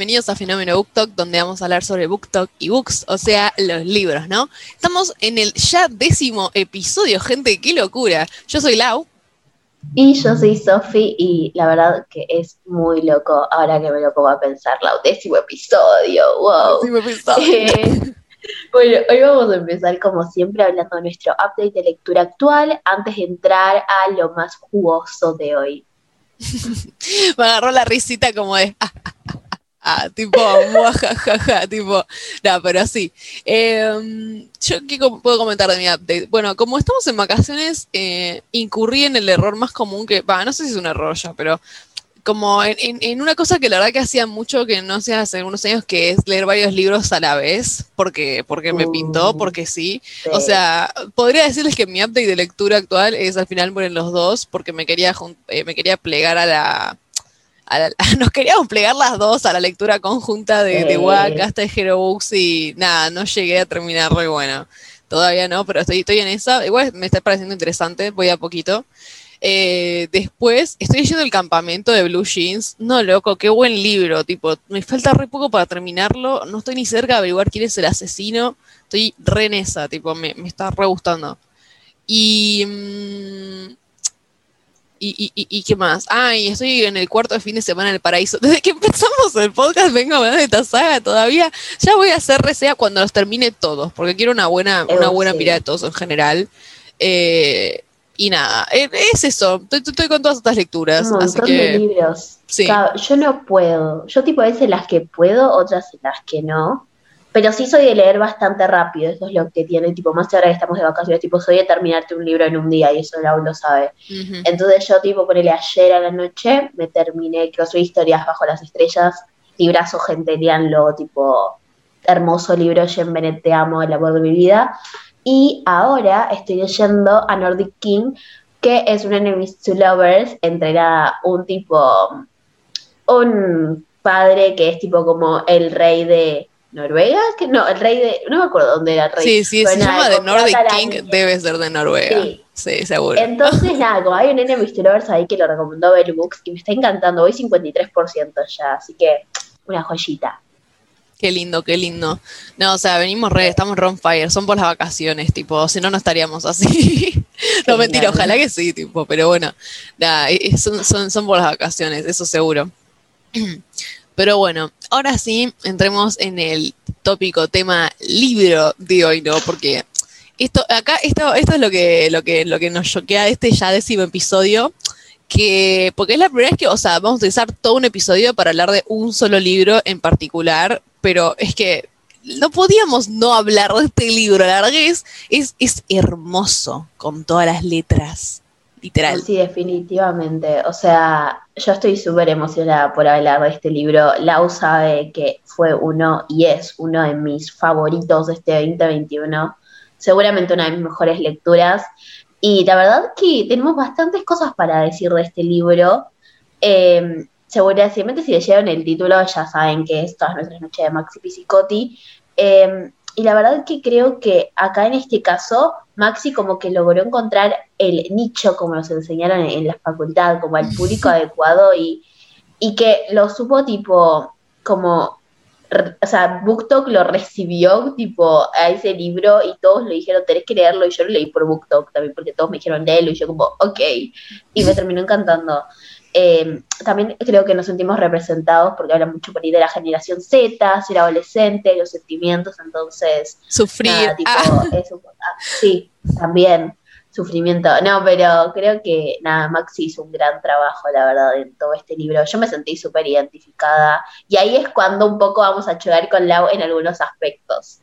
Bienvenidos a Fenómeno BookTok, donde vamos a hablar sobre BookTok y books, o sea, los libros, ¿no? Estamos en el ya décimo episodio, gente, qué locura. Yo soy Lau. Y yo soy Sofi, y la verdad que es muy loco ahora que me lo pongo a pensar, Lau, décimo episodio, wow. Décimo episodio. Eh, bueno, hoy vamos a empezar como siempre hablando de nuestro update de lectura actual antes de entrar a lo más jugoso de hoy. me agarró la risita como de... Ah, tipo, jajaja, tipo, no, pero sí. Em, yo, ¿qué puedo comentar de mi update? Bueno, como estamos en vacaciones, eh, incurrí en el error más común que, va, no sé si es un error ya, pero como en, una cosa que la verdad que hacía mucho que no sé hace unos años, que es leer varios libros a la vez, porque, porque me pintó, uh, porque sí. O sea, podría decirles que mi update de lectura actual es al final poner los dos, porque me quería, eh, me quería plegar a la nos queríamos plegar las dos a la lectura conjunta de, de WAC hasta de Hero Books y nada, no llegué a terminar muy bueno. Todavía no, pero estoy, estoy en esa. Igual me está pareciendo interesante, voy a poquito. Eh, después, estoy leyendo El campamento de Blue Jeans. No, loco, qué buen libro. Tipo, me falta re poco para terminarlo. No estoy ni cerca de averiguar quién es el asesino. Estoy re en esa, tipo, me, me está re gustando. Y. Mmm, y, y, y, qué más? Ah, y estoy en el cuarto de fin de semana en el paraíso. Desde que empezamos el podcast vengo hablando de esta saga todavía. Ya voy a hacer reseña cuando los termine todos, porque quiero una buena, una buena mirada de todos en general. Eh, y nada, eh, es eso. Estoy, con todas estas lecturas. Un montón de libros. yo no puedo. Yo tipo a veces las que puedo, otras las que no. Pero sí soy de leer bastante rápido, eso es lo que tiene, tipo, más ahora que estamos de vacaciones, tipo, soy de terminarte un libro en un día y eso aún lo sabe. Entonces yo, tipo, ponele ayer a la noche, me terminé, que soy Historias bajo las estrellas, librazo, gente, leanlo, tipo, hermoso libro, Jen Bennett, te amo, el amor de mi vida. Y ahora estoy leyendo a Nordic King, que es un Enemies to Lovers, entre un tipo, un padre que es tipo como el rey de Noruega, que no, el rey de, no me acuerdo dónde era el rey. Sí, sí, se llama de Nordic King, debe ser de Noruega. Sí. seguro. Entonces, nada, como hay un Mr. Lovers ahí que lo recomendó Bell Books y me está encantando, voy 53% ya, así que una joyita. Qué lindo, qué lindo. No, o sea, venimos re, estamos on fire, son por las vacaciones, tipo, si no, no estaríamos así. no, mentira, ojalá que sí, tipo, pero bueno, nada, son, son, son por las vacaciones, eso seguro. Pero bueno, ahora sí, entremos en el tópico tema libro de hoy, ¿no? Porque esto, acá, esto, esto es lo que, lo que, lo que nos choquea de este ya décimo episodio. Que, porque es la primera vez que, o sea, vamos a utilizar todo un episodio para hablar de un solo libro en particular, pero es que no podíamos no hablar de este libro. La verdad es, es hermoso con todas las letras literal. Sí, definitivamente. O sea, yo estoy súper emocionada por hablar de este libro. Lau sabe que fue uno y es uno de mis favoritos de este 2021. Seguramente una de mis mejores lecturas. Y la verdad que tenemos bastantes cosas para decir de este libro. Eh, seguramente si leyeron el título ya saben que es Todas nuestras noches de Maxi Pisicotti. Eh, y la verdad que creo que acá en este caso Maxi como que logró encontrar el nicho, como nos enseñaron en, la facultad, como el público adecuado y, y que lo supo tipo como o sea, BookTok lo recibió tipo a ese libro y todos le dijeron, tenés que leerlo y yo lo leí por BookTok también porque todos me dijeron léelo y yo como, ok, y me terminó encantando. Eh, también creo que nos sentimos representados porque habla mucho por ahí de la generación Z, ser adolescente, los sentimientos, entonces... Sufrir. ah. sí, también sufrimiento. No, pero creo que nada, Maxi hizo un gran trabajo, la verdad, en todo este libro. Yo me sentí súper identificada y ahí es cuando un poco vamos a chocar con Lau en algunos aspectos.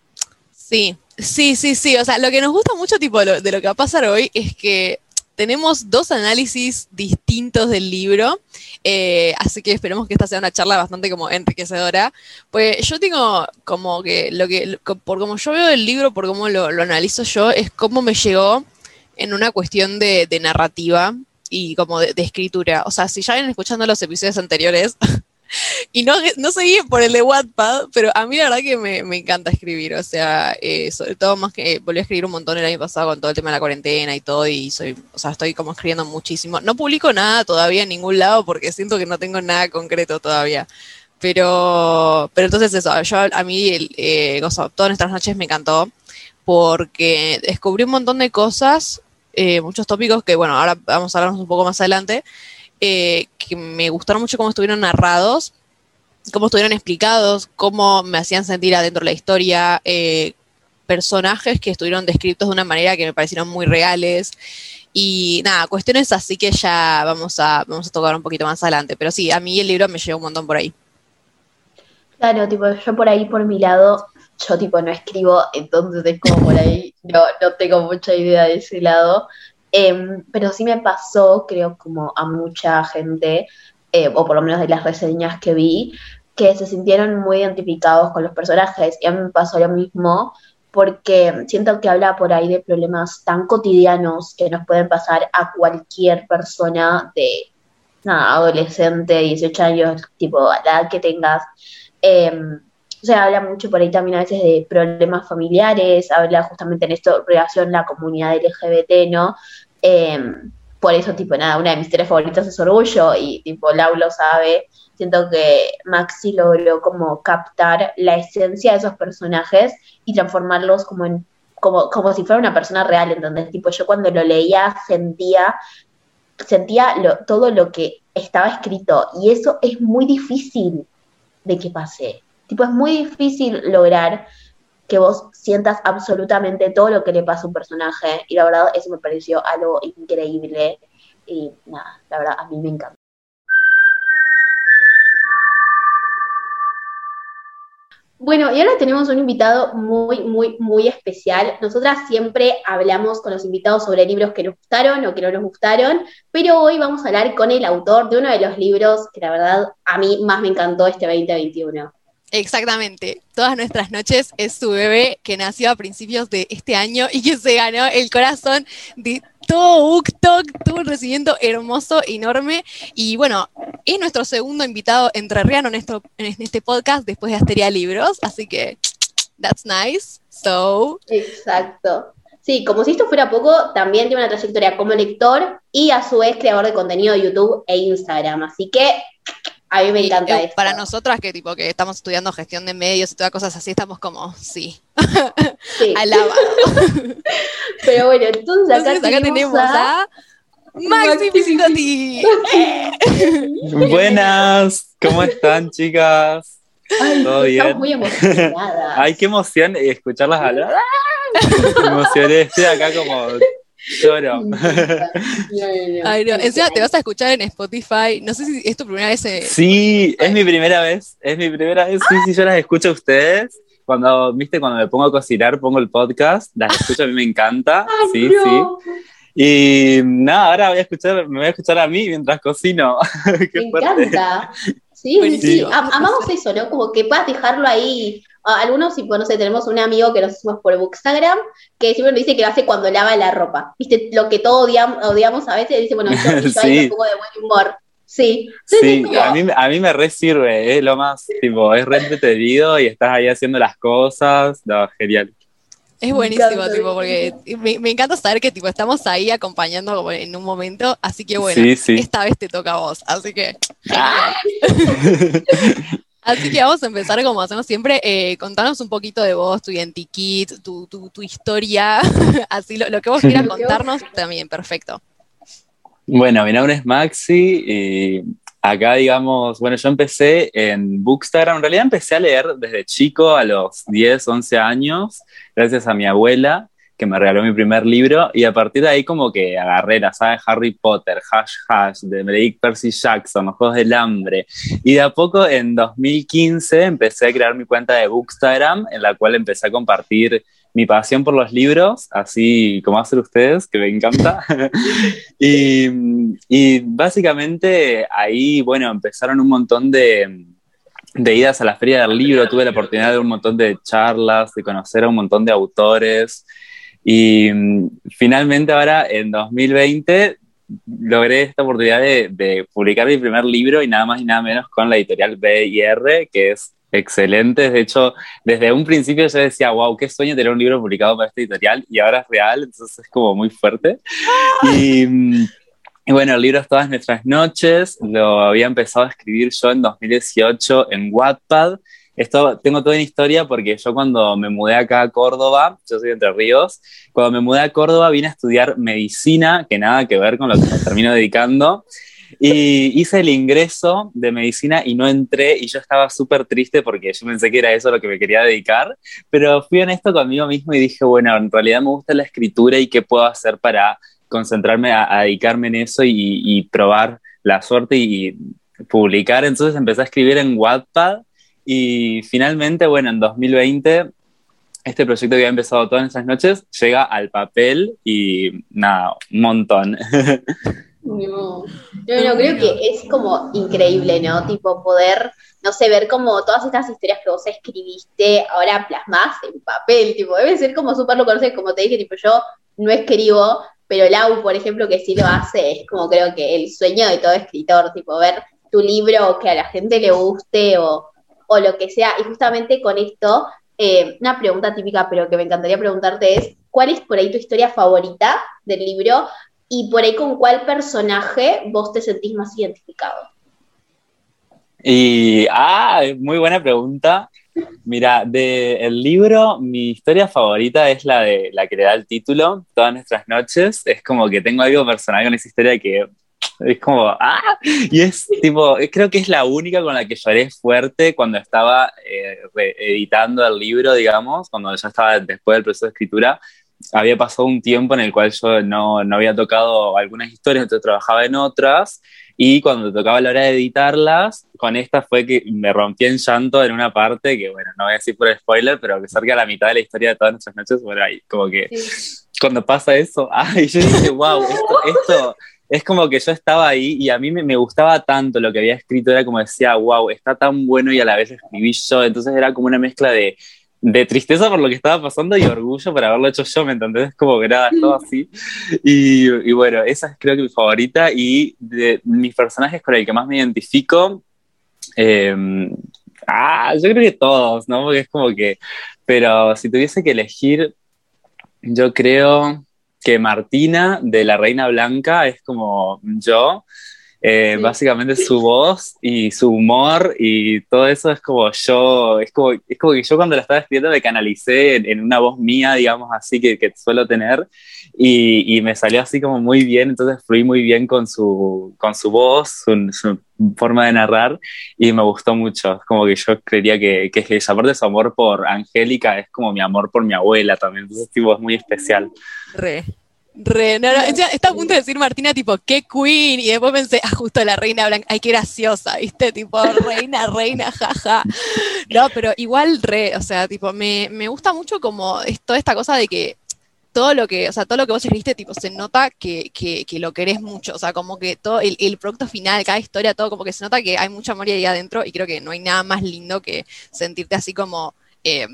Sí, sí, sí, sí. O sea, lo que nos gusta mucho tipo de lo que va a pasar hoy es que tenemos dos análisis distintos del libro, eh, así que esperemos que esta sea una charla bastante como enriquecedora. Pues yo tengo como que lo que, por como yo veo el libro, por cómo lo, analizo yo, es cómo me llegó en una cuestión de, narrativa y como de, de, escritura. O sea, si ya vienen escuchando los episodios anteriores, y no, no seguí por el de Wattpad, pero a mí la verdad que me, encanta escribir, o sea, eh, sobre todo más que volví a escribir un montón el año pasado con todo el tema de la cuarentena y todo, y soy, o sea, estoy como escribiendo muchísimo. No publico nada todavía en ningún lado porque siento que no tengo nada concreto todavía, Pero, pero entonces eso, yo a mí el, eh, todas nuestras noches me encantó porque descubrí un montón de cosas, eh, muchos tópicos que, bueno, ahora vamos a hablarnos un poco más adelante, eh, que me gustaron mucho cómo estuvieron narrados, cómo estuvieron explicados, cómo me hacían sentir adentro de la historia, eh, personajes que estuvieron descritos de una manera que me parecieron muy reales. Y nada, cuestiones así que ya vamos a, vamos a tocar un poquito más adelante. Pero sí, a mí el libro me llevó un montón por ahí. Claro, tipo, yo por ahí, por mi lado, yo tipo no escribo, entonces es como por ahí, no, no tengo mucha idea de ese lado. Em, pero sí me pasó, creo, como a mucha gente, eh, o por lo menos de las reseñas que vi, que se sintieron muy identificados con los personajes. Y a mí me pasó lo mismo, porque siento que habla por ahí de problemas tan cotidianos que nos pueden pasar a cualquier persona de adolescente, 18 años, tipo, a la edad que tengas. Em, o sea, habla mucho por ahí también a veces de problemas familiares, habla justamente en esto, relación la comunidad LGBT, ¿no? Em, por eso, tipo, nada, una de mis tres favoritas es Orgullo y, tipo, Lau lo sabe. Siento que Maxi logró como captar la esencia de esos personajes y transformarlos como como, como si fuera una persona real, ¿entendés? Tipo, yo cuando lo leía sentía, sentía todo lo que estaba escrito y eso es muy difícil de que pase. Tipo, es muy difícil lograr que vos sientas absolutamente todo lo que le pasa a un personaje. Y la verdad, eso me pareció algo increíble. Y nada, la verdad, a mí me encanta. Bueno, y ahora tenemos un invitado muy, muy, muy especial. Nosotras siempre hablamos con los invitados sobre libros que nos gustaron o que no nos gustaron, pero hoy vamos a hablar con el autor de uno de los libros que la verdad a mí más me encantó este 2021. Exactamente. Todas nuestras noches es su bebé que nació a principios de este año y que se ganó el corazón de todo UCTOC, tuvo un recibimiento hermoso, enorme. Y bueno, es nuestro segundo invitado entrerriano en, en este podcast después de Asteria Libros. Así que, that's nice. So. Exacto. Sí, como si esto fuera poco, también tiene una trayectoria como lector y a su vez creador de contenido de YouTube e Instagram. Así que a mí me encanta esto. Para nosotras que tipo que estamos estudiando gestión de medios y todas cosas así, estamos como, sí. sí. Alabado. Pero bueno, entonces acá, tenemos, a, Maxi Piscinotti. Buenas, ¿cómo están, chicas? Ay, ¿Todo bien? muy emocionada. Ay, qué emoción escucharlas hablar. Me emocioné, estoy acá como Lloro. Ay, no. Encima te vas a escuchar en Spotify. No sé si es tu primera vez. Eh, sí, es mi primera vez. Es mi primera vez. Sí, sí, yo las escucho a ustedes. Cuando, viste, cuando me pongo a cocinar, pongo el podcast. Las escucho, a mí me encanta. sí, sí. Y nada, ahora voy a escuchar, me voy a escuchar a mí mientras cocino. me encanta. Sí, sí, amamos eso, ¿no? Como que puedas dejarlo ahí algunos, no sé, tenemos un amigo que nos hicimos por Bookstagram, que siempre nos dice que lo hace cuando lava la ropa. ¿Viste? Lo que todos odiamos, a veces, dice, bueno, yo, sí. un poco de buen humor. Sí, sí a, mí, a mí me re sirve, es lo más, tipo, es re entretenido y estás ahí haciendo las cosas, no, genial. Es buenísimo, tipo, porque me, encanta saber que tipo estamos ahí acompañando en un momento, así que bueno, esta vez te toca a vos, así que. Ah. Así que vamos a empezar como hacemos siempre, eh, contanos un poquito de vos, tu identikit, tu, tu, historia, así lo, que vos quieras contarnos también, perfecto. Bueno, mi nombre es Maxi y acá digamos, bueno, yo empecé en Bookstagram, en realidad empecé a leer desde chico, a los 10, 11 años, gracias a mi abuela, que me regaló mi primer libro y a partir de ahí como que agarré la saga de Harry Potter, Hash Hash, de Benedict Percy Jackson, Los Juegos del Hambre y de a poco en 2015 empecé a crear mi cuenta de Bookstagram en la cual empecé a compartir mi pasión por los libros, así como hacen ustedes, que me encanta. y, básicamente ahí, bueno, empezaron un montón de, de idas a la feria del libro, tuve la oportunidad de un montón de charlas, de conocer a un montón de autores. Y mm, finalmente ahora, en 2020, logré esta oportunidad de, publicar mi primer libro y nada más y nada menos con la editorial B&R, que es excelente. De hecho, desde un principio yo decía, wow, qué sueño tener un libro publicado para esta editorial y ahora es real, entonces es como muy fuerte. Y, mm, y bueno, el libro es Todas Nuestras Noches, lo había empezado a escribir yo en 2018 en Wattpad. Esto tengo toda una historia porque yo cuando me mudé acá a Córdoba, yo soy de Entre Ríos, cuando me mudé a Córdoba vine a estudiar medicina, que nada que ver con lo que me termino dedicando, y hice el ingreso de medicina y no entré y yo estaba súper triste porque yo pensé que era eso lo que me quería dedicar, pero fui honesto conmigo mismo y dije, bueno, en realidad me gusta la escritura y qué puedo hacer para concentrarme a, dedicarme en eso y, probar la suerte y publicar. Entonces empecé a escribir en Wattpad y finalmente, bueno, en 2020 este proyecto que había empezado todas esas noches llega al papel y nada, un montón. No, no, creo que es como increíble, ¿no? Tipo poder, no sé, ver como todas estas historias que vos escribiste ahora plasmas en papel, tipo, debe ser como súper lo conoces, como te dije, tipo, yo no escribo, pero Lau, por ejemplo, que sí lo hace, es como creo que el sueño de todo escritor, tipo, ver tu libro que a la gente le guste o, o lo que sea. Y justamente con esto, eh, una pregunta típica, pero que me encantaría preguntarte es, ¿cuál es por ahí tu historia favorita del libro? Y por ahí con cuál personaje vos te sentís más identificado. Y, ah, muy buena pregunta. Mira, del libro, mi historia favorita es la de la que le da el título, Todas nuestras noches. Es como que tengo algo personal con esa historia que es como, ¡ah! Y es tipo, creo que es la única con la que lloré fuerte cuando estaba eh, editando el libro, digamos, cuando ya estaba después del proceso de escritura. Había pasado un tiempo en el cual yo no, no había tocado algunas historias, entonces trabajaba en otras y cuando tocaba la hora de editarlas, con esta fue que me rompí en llanto en una parte que, bueno, no voy a decir por spoiler, pero que cerca de la mitad de la historia de todas nuestras noches, bueno, ahí como que cuando pasa eso, ay, yo dije, wow, esto, es como que yo estaba ahí y a mí me, me, gustaba tanto lo que había escrito, era como decía, wow, está tan bueno y a la vez lo escribí yo, entonces era como una mezcla de de tristeza por lo que estaba pasando y orgullo por haberlo hecho yo, ¿me entendés? Como que nada, todo así. Y, y, bueno, esa es creo que mi favorita y de mis personajes con el que más me identifico, eh, ah, yo creo que todos, ¿no? Porque es como que, pero si tuviese que elegir, yo creo que Martina de la Reina Blanca es como yo, eh, básicamente su voz y su humor y todo eso es como yo, es como, es como que yo cuando la estaba escribiendo me canalicé en, una voz mía, digamos así, que, que suelo tener y, y, me salió así como muy bien, entonces fluí muy bien con su, con su voz, su, su forma de narrar y me gustó mucho, es como que yo creería que, que esa parte de su amor por Angélica es como mi amor por mi abuela también, entonces tipo es muy especial. Re. Re, no, no, está a punto de decir Martina, tipo, qué queen, y después pensé, ah, justo la reina blanca, ay, qué graciosa, ¿viste? Tipo, reina, reina, jaja. No, pero igual re, o sea, tipo, me, me gusta mucho como toda esta cosa de que todo lo que, o sea, todo lo que vos escribiste, tipo, se nota que, que, que lo querés mucho, o sea, como que todo el, el, producto final, cada historia, todo, como que se nota que hay mucha amor ahí adentro, y creo que no hay nada más lindo que sentirte así como... Eh,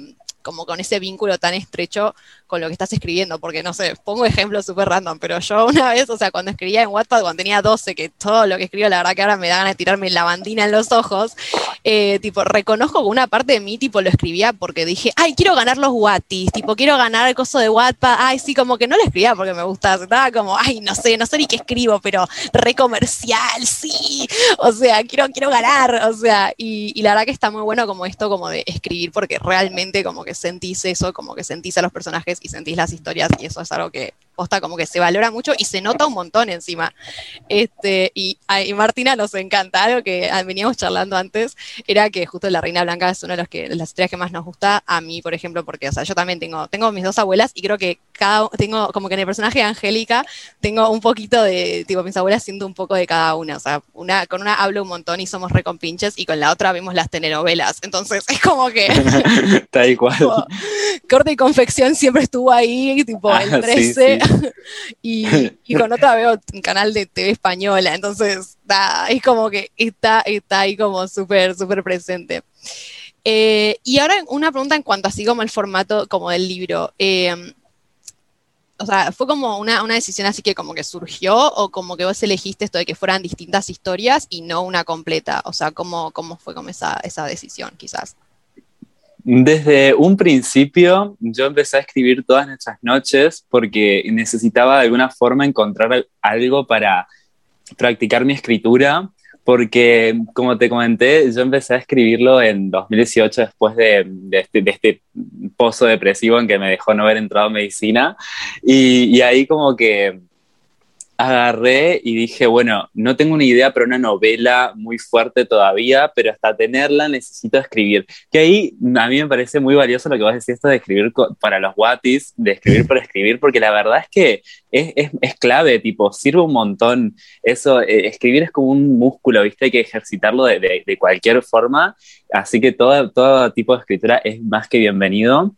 como con ese vínculo tan estrecho con lo que estás escribiendo, porque no sé, pongo ejemplos súper random, pero yo una vez, o sea, cuando escribía en Wattpad, cuando tenía 12, que todo lo que escribo, la verdad que ahora me da ganas de tirarme la bandina en los ojos, eh, tipo, reconozco que una parte de mí, tipo, lo escribía porque dije, ay, quiero ganar los Wattis, tipo, quiero ganar el coso de Wattpad, ay, sí, como que no lo escribía porque me gustaba, estaba como, ay, no sé, no sé ni qué escribo, pero re comercial, sí, o sea, quiero, quiero ganar, o sea, y la verdad que está muy bueno como esto, como de escribir, porque realmente como que sentís eso, como que sentís a los personajes y sentís las historias y eso es algo que posta como que se valora mucho y se nota un montón encima. Este, y a Martina nos encanta, algo que veníamos charlando antes, era que justo La Reina Blanca es una de, los que, las historias que más nos gusta, a mí, por ejemplo, porque, o sea, yo también tengo, tengo mis dos abuelas y creo que cada, tengo, como que en el personaje de Angélica, tengo un poquito de, tipo, mis abuelas siento un poco de cada una, o sea, una, con una hablo un montón y somos recompinches y con la otra vemos las telenovelas, entonces es como que... Está igual. corte y confección siempre estuvo ahí, tipo, el 13. Y, con otra veo un canal de TV española, entonces es como que está, está ahí como súper, súper presente. Eh, y ahora una pregunta en cuanto así como el formato como del libro. Eh, o sea, ¿fue como una, una, decisión así que como que surgió o como que vos elegiste esto de que fueran distintas historias y no una completa? O sea, ¿cómo, cómo fue como esa, esa decisión quizás? Desde un principio yo empecé a escribir todas nuestras noches porque necesitaba de alguna forma encontrar algo para practicar mi escritura porque, como te comenté, yo empecé a escribirlo en 2018 después de, este, de, este, pozo depresivo en que me dejó no haber entrado en medicina. Y, y, ahí como que agarré y dije, bueno, no tengo una idea para una novela muy fuerte todavía, pero hasta tenerla necesito escribir. Que ahí a mí me parece muy valioso lo que decir esto de escribir para los Watis, de escribir por escribir, porque la verdad es que es, es, clave, tipo, sirve un montón. Eso, eh, escribir es como un músculo, ¿viste? Hay que ejercitarlo de, de, de cualquier forma, así que todo, todo tipo de escritura es más que bienvenido.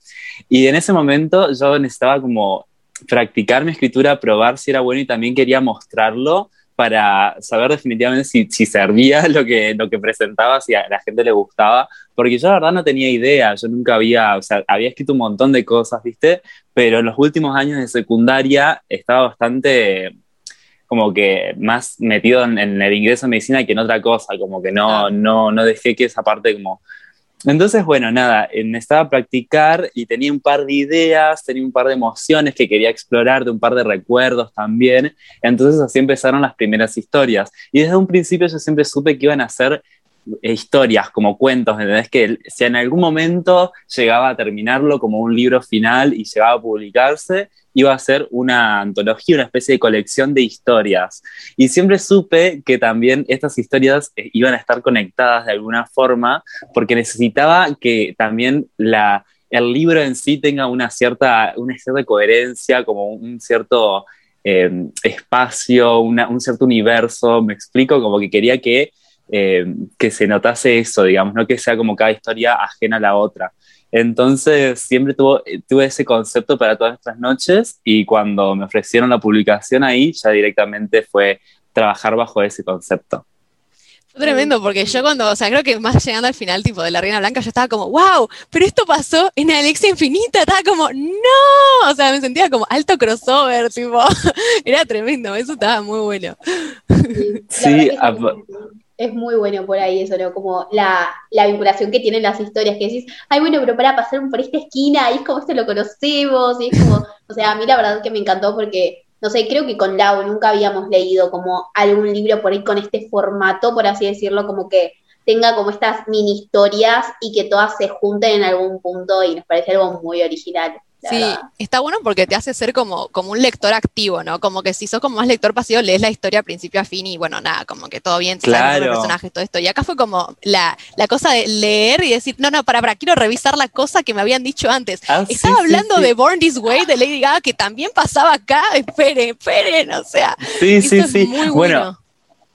Y en ese momento yo necesitaba como practicar mi escritura, probar si era bueno y también quería mostrarlo para saber definitivamente si, si, servía lo que, lo que presentaba, si a la gente le gustaba, porque yo la verdad no tenía idea, yo nunca había, o sea, había escrito un montón de cosas, ¿viste? Pero en los últimos años de secundaria estaba bastante como que más metido en, en el ingreso en medicina que en otra cosa, como que no, no, no dejé que esa parte como entonces, bueno, nada, necesitaba practicar y tenía un par de ideas, tenía un par de emociones que quería explorar, de un par de recuerdos también. Entonces así empezaron las primeras historias. Y desde un principio yo siempre supe que iban a ser eh, historias, como cuentos, ¿entendés? Que si en algún momento llegaba a terminarlo como un libro final y llegaba a publicarse, iba a ser una antología, una especie de colección de historias. Y siempre supe que también estas historias eh, iban a estar conectadas de alguna forma, porque necesitaba que también la, el libro en sí tenga una cierta, una cierta coherencia, como un cierto eh, espacio, una, un cierto universo, me explico, como que quería que eh, que se notase eso, digamos, no que sea como cada historia ajena a la otra. Entonces, siempre tuvo, tuve ese concepto para todas estas noches y cuando me ofrecieron la publicación ahí, ya directamente fue trabajar bajo ese concepto. Fue tremendo, porque yo cuando, o sea, creo que más llegando al final, tipo, de la Reina Blanca, yo estaba como, wow, pero esto pasó en Alexia Infinita, estaba como, no, o sea, me sentía como alto crossover, tipo, era tremendo, eso estaba muy bueno. Sí, es muy bueno por ahí eso, ¿no? Como la, la, vinculación que tienen las historias, que decís, ay, bueno, pero para pasar por esta esquina, y es como esto lo conocemos, y es como, o sea, a mí la verdad que me encantó porque, no sé, creo que con Lau nunca habíamos leído como algún libro por ahí con este formato, por así decirlo, como que tenga como estas mini historias y que todas se junten en algún punto y nos parece algo muy original. Sí, está bueno porque te hace ser como, como un lector activo, ¿no? Como que si sos como más lector pasivo, lees la historia a principio a fin y bueno, nada, como que todo bien, claro. los personajes, todo esto. Y acá fue como la, la, cosa de leer y decir, no, no, para, para, quiero revisar la cosa que me habían dicho antes. Ah, Estaba sí, hablando sí, sí. de Born This Way de Lady Gaga, que también pasaba acá, esperen, esperen, o sea. Sí, sí, sí. Muy bueno. bueno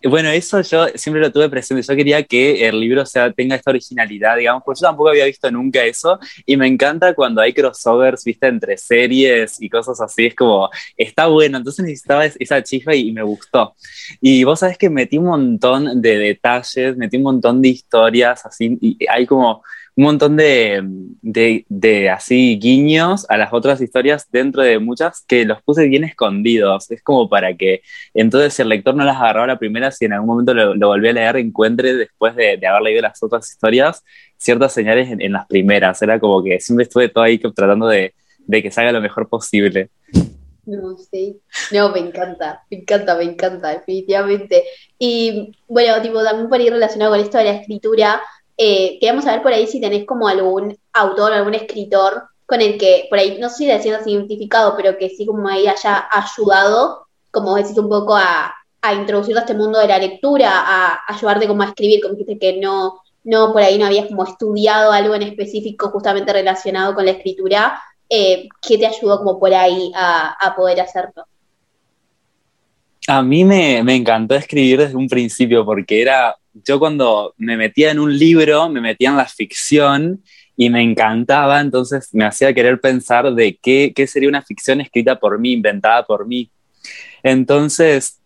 bueno, eso yo siempre lo tuve presente. Yo quería que el libro sea, tenga esta originalidad, digamos, porque yo tampoco había visto nunca eso. Y me encanta cuando hay crossovers, viste, entre series y cosas así. Es como, está bueno. Entonces necesitaba esa chispa y, y me gustó. Y vos sabés que metí un montón de detalles, metí un montón de historias, así. Y hay como un montón de, de, así guiños a las otras historias dentro de muchas que los puse bien escondidos. Es como para que entonces si el lector no las agarraba la primera, si en algún momento lo, lo a leer, encuentre después de, haber leído las otras historias ciertas señales en, en, las primeras. Era como que siempre estuve todo ahí tratando de, de que salga lo mejor posible. No, sí. No, me encanta, me encanta, me encanta, definitivamente. Y bueno, tipo, también por ir relacionado con esto de la escritura, eh, queríamos saber por ahí si tenés como algún autor, algún escritor con el que, por ahí, no sé si decías identificado, pero que sí como ahí haya ayudado, como decís, un poco a, a introducirte a este mundo de la lectura, a, a ayudarte como a escribir, como dijiste que no, no, por ahí no habías como estudiado algo en específico justamente relacionado con la escritura, eh, ¿qué te ayudó como por ahí a, a poder hacerlo? A mí me, me, encantó escribir desde un principio porque era, yo cuando me metía en un libro, me metía en la ficción y me encantaba, entonces me hacía querer pensar de qué, qué sería una ficción escrita por mí, inventada por mí. Entonces,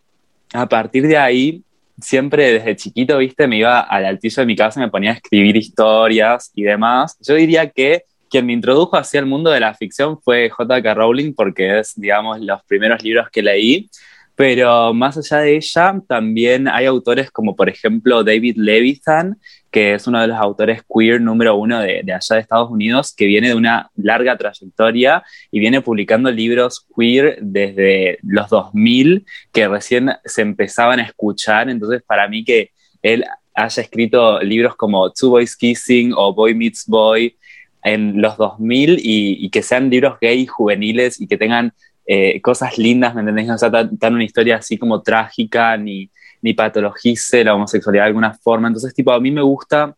a partir de ahí, siempre desde chiquito, viste, me iba al altillo de mi casa y me ponía a escribir historias y demás. Yo diría que quien me introdujo hacia el mundo de la ficción fue J.K. Rowling porque es, digamos, los primeros libros que leí Pero más allá de ella, también hay autores como por ejemplo David Levithan, que es uno de los autores queer número uno de, allá de Estados Unidos, que viene de una larga trayectoria y viene publicando libros queer desde los 2000, que recién se empezaban a escuchar. Entonces, para mí que él haya escrito libros como Two Boys Kissing o Boy Meets Boy en los 2000 y, y que sean libros gay juveniles y que tengan eh, cosas lindas, ¿me entendés? No sea tan, una historia así como trágica, ni, ni patologice la homosexualidad de alguna forma. Entonces, tipo, a mí me gusta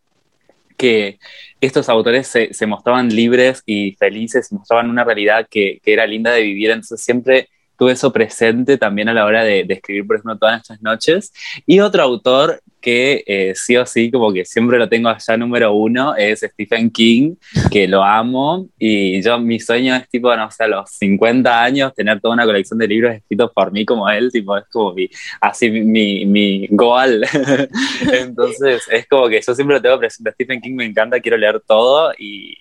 que estos autores se, se mostraban libres y felices, mostraban una realidad que, que, era linda de vivir. Entonces, siempre tuve eso presente también a la hora de, de escribir, por ejemplo, todas estas noches. Y otro autor que eh, sí o sí, como que siempre lo tengo allá número uno, es Stephen King, que lo amo. Y yo, mi sueño es, tipo, no sé, a los 50 años, tener toda una colección de libros escritos por mí como él, tipo, es como mi, así mi, mi goal. Entonces, es como que yo siempre lo tengo presente. Stephen King me encanta, quiero leer todo y,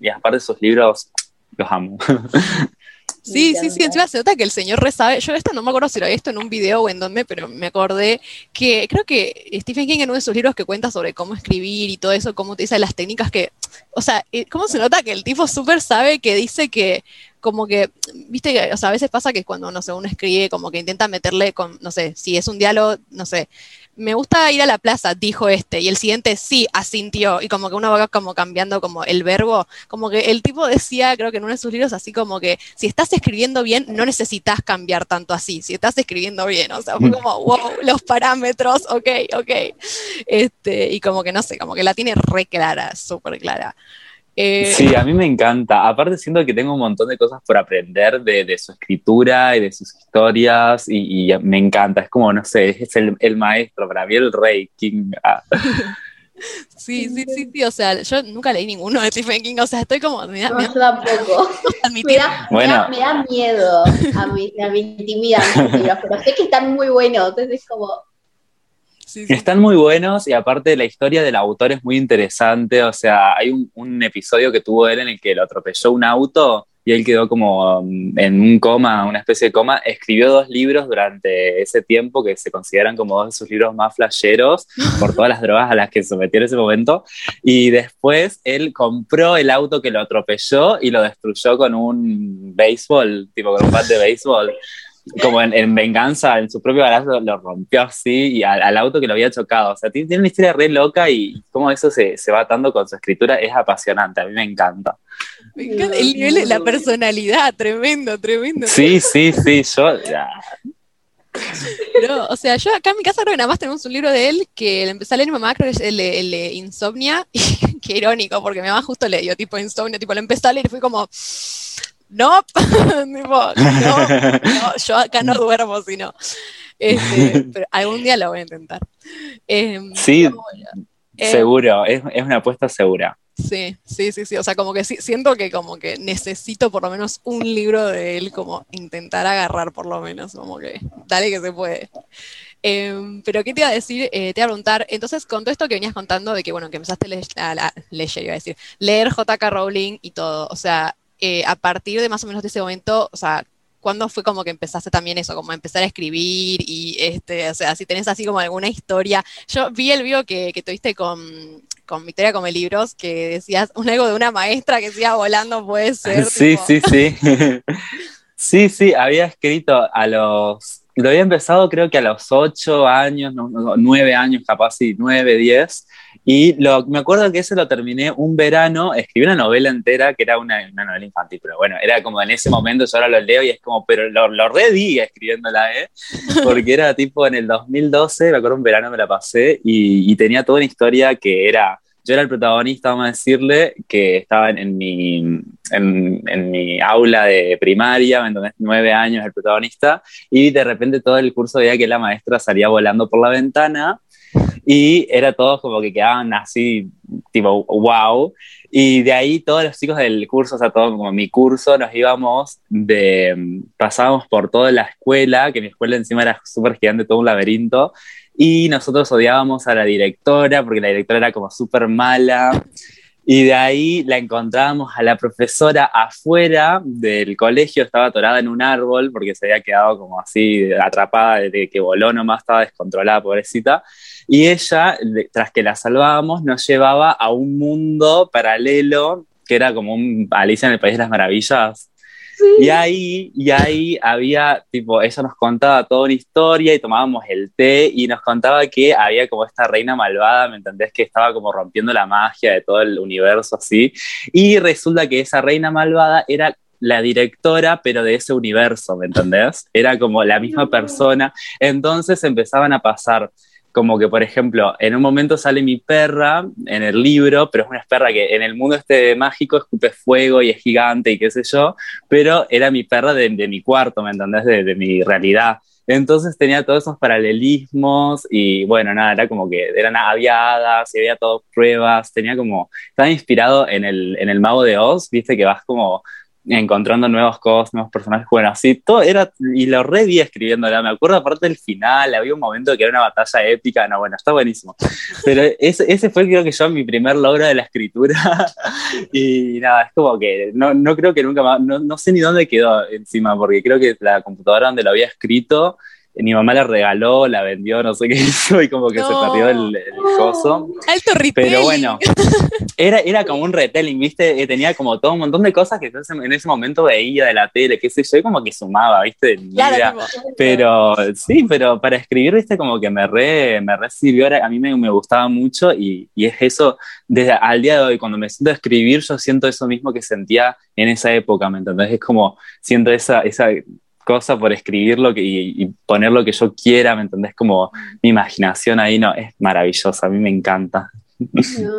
y aparte sus libros, los amo. Sí, sí, sí, encima se nota que el señor resabe. Yo esto no me acuerdo si lo había visto en un video o en dónde, pero me acordé que creo que Stephen King en uno de sus libros que cuenta sobre cómo escribir y todo eso, cómo utiliza las técnicas que, o sea, eh, cómo se nota que el tipo súper sabe que dice que como que, viste, o sea, a veces pasa que cuando, no sé, uno escribe, como que intenta meterle con, no sé, si es un diálogo, no sé, me gusta ir a la plaza, dijo este, y el siguiente sí, asintió, y como que uno va como cambiando como el verbo, como que el tipo decía, creo que en uno de sus libros, así como que si estás escribiendo bien, no necesitas cambiar tanto así, si estás escribiendo bien, o sea, fue como, wow, los parámetros, ok, ok, este, y como que no sé, como que la tiene re clara, súper clara. Eh, sí, a mí me encanta. Aparte siento que tengo un montón de cosas por aprender de, de su escritura y de sus historias y, y, me encanta. Es como, no sé, es el, el maestro, para mí el rey King. Ah. Sí, sí, sí, sí, o sea, yo nunca leí ninguno de Stephen King, o sea, estoy como... Me da, no, me da, yo tampoco. me, da, bueno. me, da, me da miedo, a mí, a mí intimidan pero sé que están muy buenos, entonces es como... Sí, sí. Están muy buenos y aparte la historia del autor es muy interesante. O sea, hay un, un, episodio que tuvo él en el que lo atropelló un auto y él quedó como um, en un coma, una especie de coma. Escribió dos libros durante ese tiempo que se consideran como dos de sus libros más flasheros por todas las drogas a las que se sometió en ese momento. Y después él compró el auto que lo atropelló y lo destruyó con un béisbol, tipo con un bat de béisbol como en, en, venganza, en su propio balazo lo, lo rompió así y al, al, auto que lo había chocado. O sea, tiene, tiene, una historia re loca y cómo eso se, se va atando con su escritura es apasionante. A mí me encanta. Me encanta el nivel de la personalidad, tremendo, tremendo. Sí, sí, sí, yo. Ya. Pero, o sea, yo acá en mi casa creo que nada más tenemos un libro de él que le empecé a leer mi mamá, creo que es el, el, el Insomnia, y qué irónico, porque mi mamá justo le dio tipo Insomnia, tipo lo empecé a leer y fui como, no, no, no, yo acá no duermo, sino. Este, pero algún día lo voy a intentar. Eh, sí, eh, seguro, es, es, una apuesta segura. Sí, sí, sí, sí. O sea, como que sí, siento que como que necesito por lo menos un libro de él, como intentar agarrar por lo menos, como que dale que se puede. Eh, pero ¿qué te iba a decir? Eh, te iba a preguntar, entonces con todo esto que venías contando de que, bueno, que empezaste a leer, a, a leer iba a decir, leer J.K. Rowling y todo, o sea, eh, a partir de más o menos de ese momento, o sea, ¿cuándo fue como que empezaste también eso, como empezar a escribir y, este, o sea, si tenés así como alguna historia? Yo vi el video que, que tuviste con, con Victoria Come Libros, que decías un algo de una maestra que siga volando, puede ser. Sí, tipo... sí, sí. sí, sí, había escrito a los... Lo había empezado creo que a los ocho años, nueve años, capaz, sí, nueve, diez. Y lo, me acuerdo que ese lo terminé un verano, escribí una novela entera que era una, una, novela infantil, pero bueno, era como en ese momento, yo ahora lo leo y es como, pero lo, lo redí escribiéndola, ¿eh? Porque era tipo en el 2012, me acuerdo un verano me la pasé y, y tenía toda una historia que era yo era el protagonista, vamos a decirle, que estaba en, en mi, en, en, mi aula de primaria, ¿me entendés? Nueve años el protagonista, y de repente todo el curso veía que la maestra salía volando por la ventana, y era todo como que quedaban así, tipo, wow. Y de ahí todos los chicos del curso, o sea, todo como mi curso, nos íbamos de, pasábamos por toda la escuela, que mi escuela encima era súper gigante, todo un laberinto, y nosotros odiábamos a la directora porque la directora era como súper mala Y de ahí la encontrábamos a la profesora afuera del colegio, estaba atorada en un árbol porque se había quedado como así atrapada de que voló nomás, estaba descontrolada, pobrecita. Y ella, tras que la salvábamos, nos llevaba a un mundo paralelo que era como un Alicia en el País de las Maravillas, y ahí, y ahí había, tipo, ella nos contaba toda una historia y tomábamos el té y nos contaba que había como esta reina malvada, ¿me entendés? Que estaba como rompiendo la magia de todo el universo así. Y resulta que esa reina malvada era la directora, pero de ese universo, ¿me entendés? Era como la misma persona. Entonces empezaban a pasar como que, por ejemplo, en un momento sale mi perra en el libro, pero es una perra que en el mundo este mágico escupe fuego y es gigante y qué sé yo, pero era mi perra de, mi cuarto, ¿me entendés? De, mi realidad. Entonces tenía todos esos paralelismos y bueno, nada, era como que eran aviadas y había todas pruebas, tenía como, estaba inspirado en el, en el mago de Oz, viste que vas como encontrando nuevos cosas, nuevos personajes. Bueno, así todo era, y lo re vi escribiéndola. Me acuerdo aparte del final, había un momento que era una batalla épica. No, bueno, está buenísimo. Pero ese, ese fue, creo que yo, mi primer logro de la escritura. y nada, es como que no, no creo que nunca más, no, no sé ni dónde quedó encima, porque creo que la computadora donde lo había escrito mi mamá la regaló, la vendió, no sé qué hizo, y como que se perdió el, el coso. Alto retelling. Pero bueno, era, era como un retelling, ¿viste? Tenía como todo un montón de cosas que en ese momento veía de la tele, qué sé yo, y como que sumaba, ¿viste? Claro, pero sí, pero para escribir, ¿viste? Como que me re, me recibió, a mí me, me gustaba mucho y, y, es eso, desde al día de hoy, cuando me siento a escribir, yo siento eso mismo que sentía en esa época, ¿me entendés? Es como, siento esa, esa cosa por escribirlo y, poner lo que yo quiera, ¿me entendés? Como mi imaginación ahí, no, es maravillosa, a mí me encanta. No,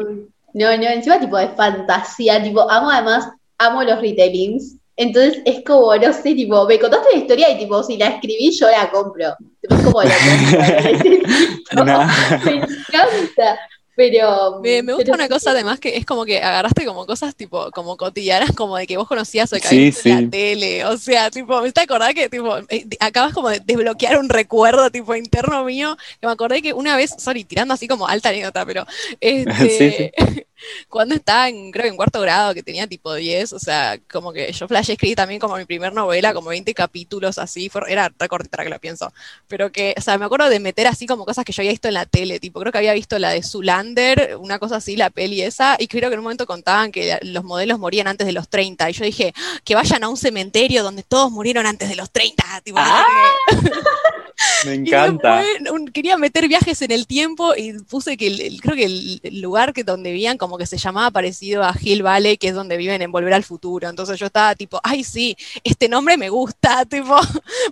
no, no, encima tipo de fantasía, tipo, amo además, amo los retellings, entonces es como, no sé, tipo, me contaste la historia y tipo, si la escribí yo la compro. Es como la Me encanta. Pero. Me, gusta una cosa además que es como que agarraste como cosas tipo, como cotidianas, como de que vos conocías o que sí, en la tele. O sea, tipo, me está acordando que tipo, eh, acabas como de desbloquear un recuerdo tipo interno mío. Que me acordé que una vez, sorry, tirando así como alta anécdota, pero este, cuando estaba en, creo que en cuarto grado, que tenía tipo 10, o sea, como que yo flash escribí también como mi primer novela, como 20 capítulos así, era recortita que lo pienso, pero que, o sea, me acuerdo de meter así como cosas que yo había visto en la tele, tipo, creo que había visto la de Zulander, una cosa así, la peli esa, y creo que en un momento contaban que los modelos morían antes de los 30, y yo dije, que vayan a un cementerio donde todos murieron antes de los 30, tipo, ¡Ah! Me encanta. quería meter viajes en el tiempo y puse que el, creo que el, lugar que donde vivían como que se llamaba parecido a Hill Valley, que es donde viven en Volver al Futuro. Entonces yo estaba tipo, ay sí, este nombre me gusta, tipo,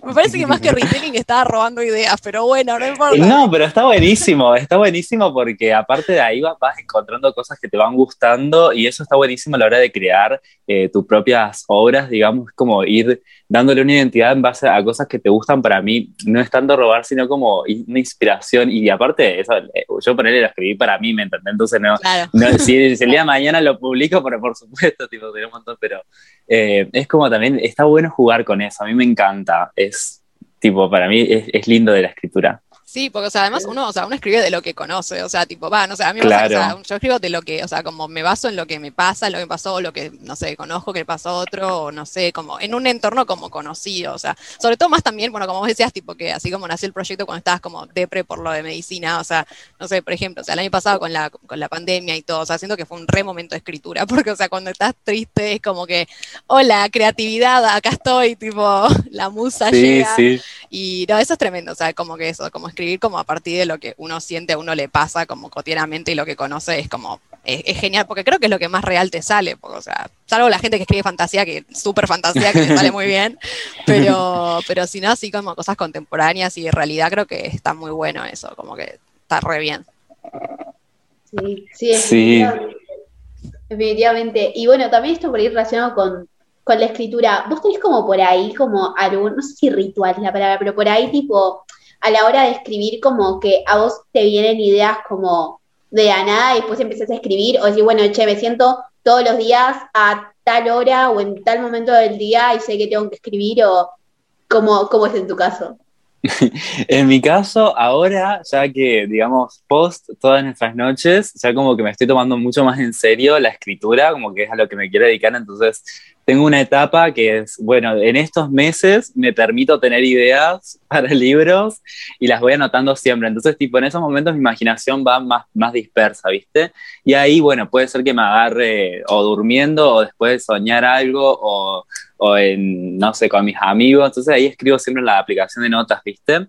me parece que más que retelling estaba robando ideas, pero bueno, no importa. No, pero está buenísimo, está buenísimo porque aparte de ahí vas, encontrando cosas que te van gustando y eso está buenísimo a la hora de crear eh, tus propias obras, digamos, como ir dándole una identidad en base a cosas que te gustan para mí, no es tanto robar, sino como una inspiración. Y aparte, eso, eh, yo ponerle lo escribí para mí, ¿me entendés? Entonces, no, si, el día de mañana lo publico, pero por supuesto, tipo, un montón, pero eh, es como también, está bueno jugar con eso, a mí me encanta, es tipo, para mí es, es lindo de la escritura. Sí, porque o sea, además uno, o sea, uno escribe de lo que conoce, o sea, tipo, va, no sé, a mí me pasa, o sea, yo escribo de lo que, o sea, como me baso en lo que me pasa, lo que pasó, lo que, no sé, conozco que pasó otro, o no sé, como en un entorno como conocido, o sea, sobre todo más también, bueno, como vos decías, tipo que así como nació el proyecto cuando estabas como depre por lo de medicina, o sea, no sé, por ejemplo, o sea, el año pasado con la, con la pandemia y todo, o sea, siento que fue un re momento de escritura, porque, o sea, cuando estás triste es como que, hola, creatividad, acá estoy, tipo, la musa llega. Sí. Y no, eso es tremendo, o sea, como que eso, como escribir como a partir de lo que uno siente, a uno le pasa como cotidianamente y lo que conoce es como, es, genial, porque creo que es lo que más real te sale, porque, o sea, salvo la gente que escribe fantasía, que súper fantasía, que te sale muy bien, pero, pero si no, así como cosas contemporáneas y de realidad creo que está muy bueno eso, como que está re bien. Sí, sí, sí. Definitivamente. Y bueno, también esto por ir relacionado con, con la escritura. ¿Vos tenés como por ahí, como algún, no sé si ritual es la palabra, pero por ahí tipo a la hora de escribir como que a vos te vienen ideas como de la nada y después empezás a escribir o decir, bueno, che, me siento todos los días a tal hora o en tal momento del día y sé que tengo que escribir o cómo, cómo es en tu caso? en mi caso, ahora, ya que, digamos, post todas nuestras noches, ya como que me estoy tomando mucho más en serio la escritura, como que es a lo que me quiero dedicar, entonces tengo una etapa que es, bueno, en estos meses me permito tener ideas para libros y las voy anotando siempre. Entonces, tipo, en esos momentos mi imaginación va más, más dispersa, ¿viste? Y ahí, bueno, puede ser que me agarre o durmiendo o después de soñar algo o, o en, no sé, con mis amigos. Entonces ahí escribo siempre en la aplicación de notas, ¿viste?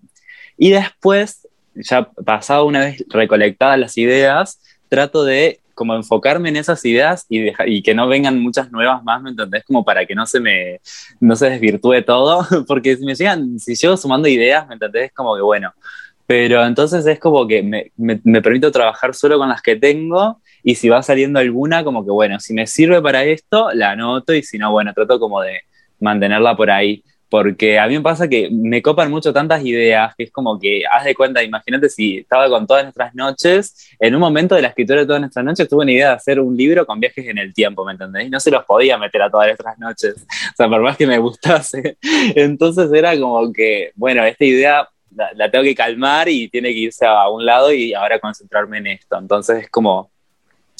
Y después, ya pasado una vez recolectadas las ideas, trato de como enfocarme en esas ideas y, y que no vengan muchas nuevas más, ¿me entendés? Como para que no se me, no se desvirtúe todo, porque si me llegan, si llego sumando ideas, ¿me entendés? Como que bueno, pero entonces es como que me, me, permito trabajar solo con las que tengo y si va saliendo alguna, como que bueno, si me sirve para esto, la anoto y si no, bueno, trato como de mantenerla por ahí porque a mí me pasa que me copan mucho tantas ideas, que es como que, haz de cuenta, imagínate si estaba con todas nuestras noches, en un momento de la escritura de todas nuestras noches tuve una idea de hacer un libro con viajes en el tiempo, ¿me entendés? Y no se los podía meter a todas nuestras noches, o sea, por más que me gustase. Entonces era como que, bueno, esta idea la, tengo que calmar y tiene que irse a un lado y ahora concentrarme en esto. Entonces es como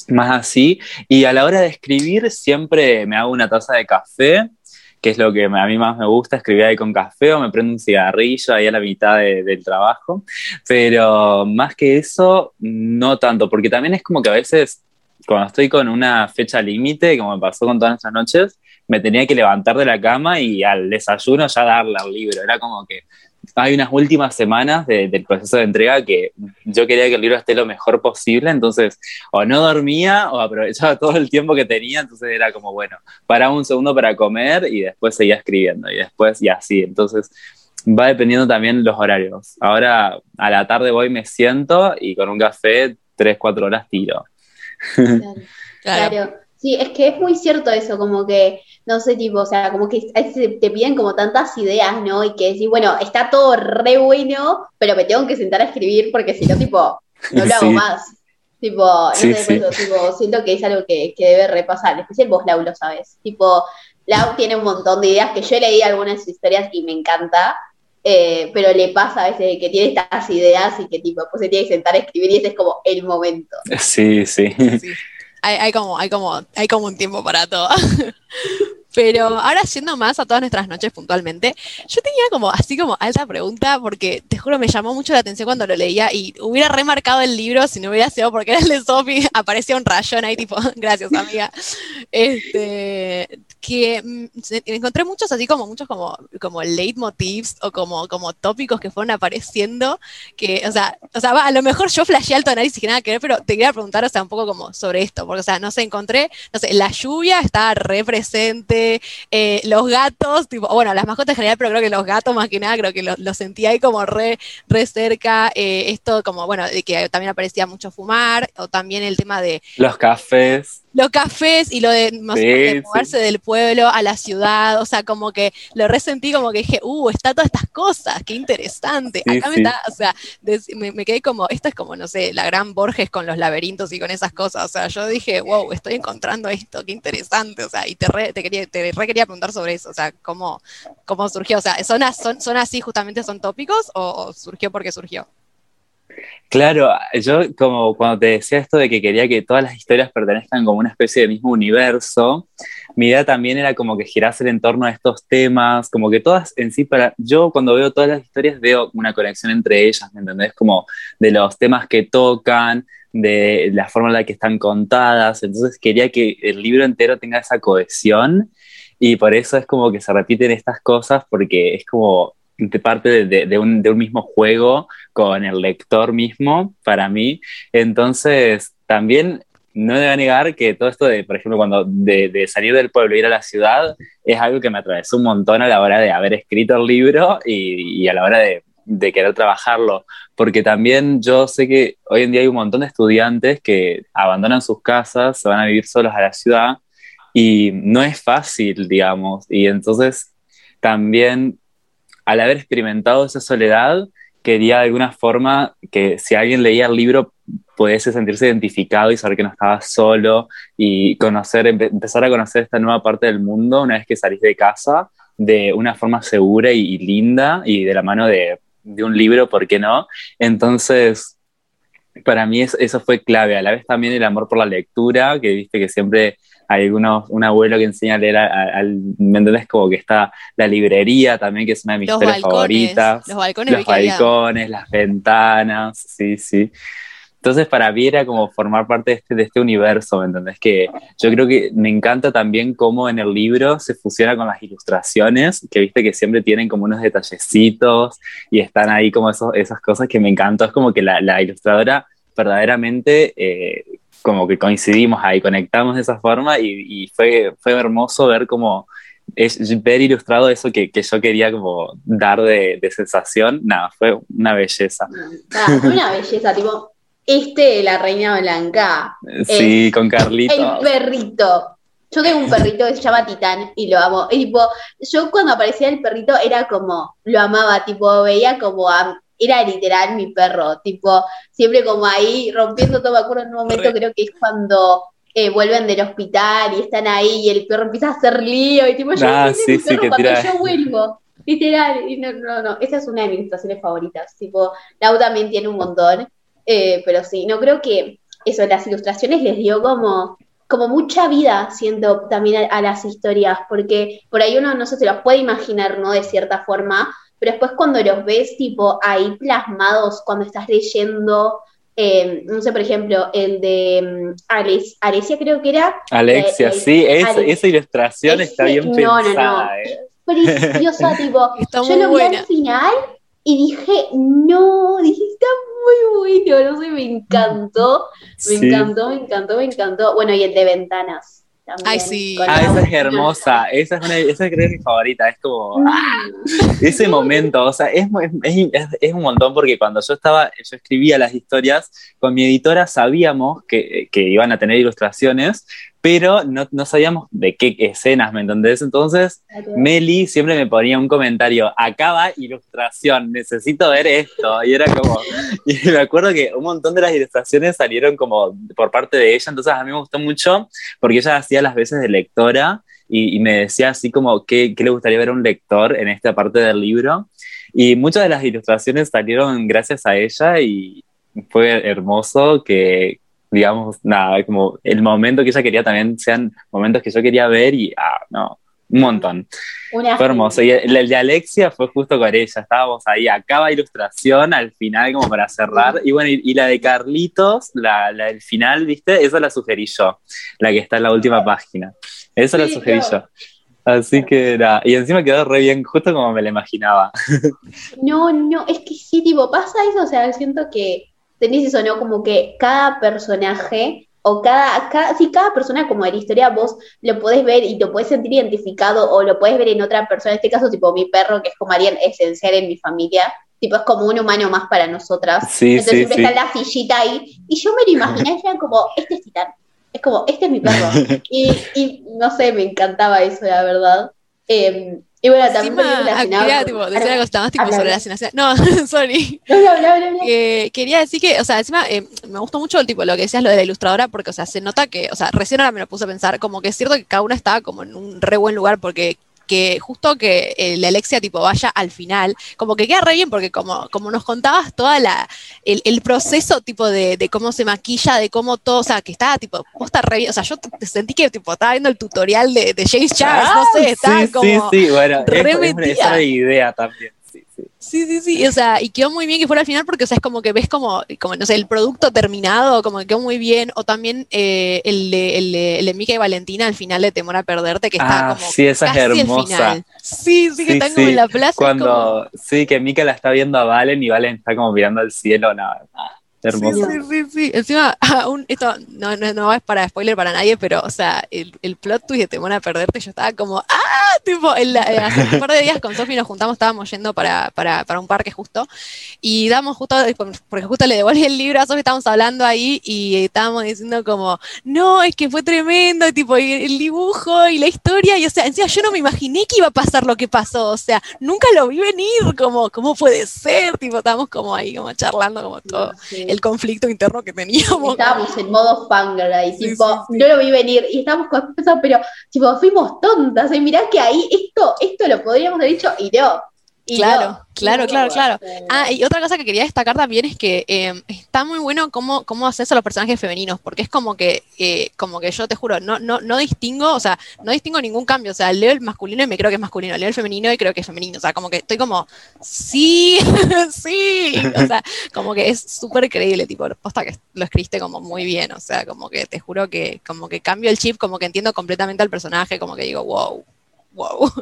más así. Y a la hora de escribir siempre me hago una taza de café que es lo que a mí más me gusta, escribir ahí con café o me prendo un cigarrillo ahí a la mitad del trabajo, pero más que eso, no tanto, porque también es como que a veces cuando estoy con una fecha límite, como me pasó con todas nuestras noches, me tenía que levantar de la cama y al desayuno ya darle al libro, era como que hay unas últimas semanas del proceso de entrega que yo quería que el libro esté lo mejor posible, entonces o no dormía o aprovechaba todo el tiempo que tenía, entonces era como, bueno, paraba un segundo para comer y después seguía escribiendo y después y así, entonces va dependiendo también los horarios. Ahora a la tarde voy, me siento y con un café tres, cuatro horas tiro. claro. claro. Sí, es que es muy cierto eso, como que, no sé, tipo, o sea, como que te piden como tantas ideas, ¿no? Y que decís, bueno, está todo re bueno, pero me tengo que sentar a escribir porque si no, tipo, no lo hago más. Tipo, no sé, Eso, tipo, siento que es algo que, que debe repasar, especial vos, Lau, lo sabes. Tipo, Lau tiene un montón de ideas que yo leí algunas historias y me encanta, eh, pero le pasa a veces que tiene estas ideas y que tipo, pues se tiene que sentar a escribir y ese es como el momento. Sí, sí. sí hay, hay, como, hay, como, hay como un tiempo para todo. Pero ahora siendo más a todas nuestras noches puntualmente, yo tenía como así como alta pregunta porque te juro me llamó mucho la atención cuando lo leía y hubiera remarcado el libro si no hubiera sido porque era el de Sophie, aparecía un rayón ahí tipo, gracias amiga. Este, que mm, encontré muchos así como muchos como, como leitmotivs o como, como tópicos que fueron apareciendo, que, o sea, o sea, a lo mejor yo flasheé alto análisis que nada que ver, pero te quería preguntar, o sea, un poco como sobre esto, porque, o sea, no sé, encontré, no sé, la lluvia está re presente, eh, los gatos, tipo, bueno, las mascotas en general, pero creo que los gatos más que nada, creo que lo, lo sentí ahí como re, re cerca, eh, esto como, bueno, de que también aparecía mucho fumar, o también el tema de... Los cafés los cafés y lo de, moverse del pueblo a la ciudad, o sea, como que lo resentí como que dije, uh, está todas estas cosas, qué interesante. Acá me está, o sea, me, quedé como, esto es como, no sé, la gran Borges con los laberintos y con esas cosas, o sea, yo dije, wow, estoy encontrando esto, qué interesante, o sea, y te re, te quería, te re quería preguntar sobre eso, o sea, cómo, cómo surgió, o sea, ¿son, son, son así justamente, son tópicos o surgió porque surgió? Claro, yo como cuando te decía esto de que quería que todas las historias pertenezcan como una especie de mismo universo, mi idea también era como que girase en torno a estos temas, como que todas en sí, para yo cuando veo todas las historias veo una conexión entre ellas, ¿me entendés? Como de los temas que tocan, de la forma en la que están contadas, entonces quería que el libro entero tenga esa cohesión y por eso es como que se repiten estas cosas porque es como parte de, un, mismo juego con el lector mismo, para mí. Entonces, también no debo negar que todo esto de, por ejemplo, cuando de, salir del pueblo e ir a la ciudad, es algo que me atravesó un montón a la hora de haber escrito el libro y, a la hora de, de, querer trabajarlo, porque también yo sé que hoy en día hay un montón de estudiantes que abandonan sus casas, se van a vivir solos a la ciudad y no es fácil, digamos, y entonces también al haber experimentado esa soledad, quería de alguna forma que si alguien leía el libro pudiese sentirse identificado y saber que no estaba solo y conocer, empezar a conocer esta nueva parte del mundo una vez que salís de casa de una forma segura y, linda y de la mano de, de un libro, ¿por qué no? Entonces, para mí eso fue clave. A la vez también el amor por la lectura, que viste que siempre hay algunos, un abuelo que enseña a leer al, ¿me entendés? Como que está la librería también, que es una de mis historias favoritas. Los balcones. Los balcones, las ventanas, sí, sí. Entonces para mí era como formar parte de este, de este universo, ¿me entendés? Que yo creo que me encanta también cómo en el libro se fusiona con las ilustraciones, que viste que siempre tienen como unos detallecitos y están ahí como esos, esas cosas que me encantó. Es como que la, ilustradora verdaderamente eh, como que coincidimos ahí, conectamos de esa forma y, fue, fue hermoso ver cómo es ver ilustrado eso que, yo quería como dar de, de sensación, nada, fue una belleza. Nada, fue una belleza, tipo, este, la reina blanca. Sí, con Carlito. El perrito. Yo tengo un perrito que se llama Titán y lo amo. Y tipo, yo cuando aparecía el perrito era como, lo amaba, tipo, veía como era literal mi perro, tipo, siempre como ahí rompiendo todo, me acuerdo en un momento, creo que es cuando eh, vuelven del hospital y están ahí y el perro empieza a hacer lío y tipo, yo ah, sí, sí, cuando yo vuelvo. Literal, y no, no, no, esa es una de mis ilustraciones favoritas. Tipo, Lau también tiene un montón. Eh, pero sí, no creo que eso, las ilustraciones les dio como, como mucha vida, siendo también a, las historias, porque por ahí uno no se los puede imaginar, ¿no? De cierta forma, pero después cuando los ves, tipo, ahí plasmados, cuando estás leyendo, eh, no sé, por ejemplo, el de um, Alesia creo que era. Alexia, eh, sí, esa ilustración está bien pensada. No, no, no. Preciosa, tipo, yo lo vi al final y dije, no, dije, está muy bueno, no sé, me encantó, me encantó, me encantó, me encantó. Bueno, y el de ventanas. También, Ay, sí. Ah, esa es hermosa, esa es, una, esa es mi favorita, es como mm. ¡ah! ese momento, o sea, es, es, es, un montón porque cuando yo estaba, yo escribía las historias, con mi editora sabíamos que, que iban a tener ilustraciones, pero no, no, sabíamos de qué escenas, ¿me entendés? Entonces, Meli siempre me ponía un comentario, acaba ilustración, necesito ver esto, y era como, y me acuerdo que un montón de las ilustraciones salieron como por parte de ella, entonces a mí me gustó mucho, porque ella hacía las veces de lectora, y, y me decía así como qué, qué le gustaría ver a un lector en esta parte del libro, y muchas de las ilustraciones salieron gracias a ella, y fue hermoso que, digamos, nada, como el momento que ella quería también sean momentos que yo quería ver y, ah, no, un montón. fue hermoso. Y el, de Alexia fue justo con ella, estábamos ahí, acaba ilustración al final como para cerrar. Y bueno, y, la de Carlitos, la, la, del final, ¿viste? Esa la sugerí yo, la que está en la última página. Esa la sugerí yo. Así que era, y encima quedó re bien, justo como me la imaginaba. No, no, es que sí, tipo, pasa eso, o sea, siento que tenés eso, ¿no? Como que cada personaje o cada, cada, si cada persona como de la historia vos lo podés ver y lo podés sentir identificado o lo podés ver en otra persona, en este caso tipo mi perro, que es como alguien esencial en mi familia, tipo es como un humano más para nosotras. Sí, Entonces siempre está la sillita ahí y yo me lo imaginé, era como, este es Titán, es como, este es mi perro. y, y no sé, me encantaba eso, la verdad. Eh, y bueno, también Encima, quería tipo, decir algo más tipo sobre la asignación. No, sorry. No, no, no, no, eh, quería decir que, o sea, encima eh, me gustó mucho el tipo lo que decías lo de la ilustradora, porque, o sea, se nota que, o sea, recién ahora me lo puse a pensar, como que es cierto que cada una estaba como en un re buen lugar, porque que justo que eh, la Alexia tipo vaya al final, como que queda re bien, porque como, como nos contabas toda la, el, proceso tipo de, cómo se maquilla, de cómo todo, o sea, que estaba tipo, vos estás re bien, o sea, yo sentí que tipo estaba viendo el tutorial de, de James Charles, no sé, estaba sí, como sí, sí, bueno, es, esa idea también. Sí, sí, sí, o sea, y quedó muy bien que fuera al final porque, o sea, es como que ves como, como no sé, el producto terminado, como que quedó muy bien, o también eh, el, de, el, de, el de Mica y Valentina al final de Temor a Perderte, que está ah, como sí, esa casi es hermosa. final. Sí, sí, que están como en la plaza. Cuando, sí, que Mica la está viendo a Valen y Valen está como mirando al cielo, nada, nada. Hermoso. Sí, sí, sí, Encima, aún esto no, no, no, es para spoiler para nadie, pero, o sea, el, el plot twist de Temor a Perderte, yo estaba como, ¡ah! Tipo, el, eh, hace un par de días con Sofi nos juntamos, estábamos yendo para, para, para un parque justo, y damos justo, porque justo le devolví el libro a Sofi, estábamos hablando ahí, y estábamos diciendo como, no, es que fue tremendo, tipo, y el dibujo y la historia, y o sea, encima yo no me imaginé que iba a pasar lo que pasó, o sea, nunca lo vi venir, como, ¿cómo puede ser? Tipo, estábamos como ahí, como charlando, como todo. Sí el conflicto interno que teníamos. Estábamos en modo fangirl y tipo, no lo vi venir, y estábamos con eso, pero tipo, fuimos tontas, y mirá que ahí esto, esto lo podríamos haber dicho, y no. Claro, claro, claro, claro. Ah, y otra cosa que quería destacar también es que em, está muy bueno cómo, cómo haces a los personajes femeninos, porque es como que, eh, como que yo te juro, no, no, no distingo, o sea, no distingo ningún cambio. O sea, leo el masculino y me creo que es masculino, leo el femenino y creo que es femenino. O sea, como que estoy como, sí, sí. O sea, como que es súper creíble, tipo, posta que lo escribiste como muy bien. O sea, como que te juro que, como que cambio el chip, como que entiendo completamente al personaje, como que digo, wow, wow.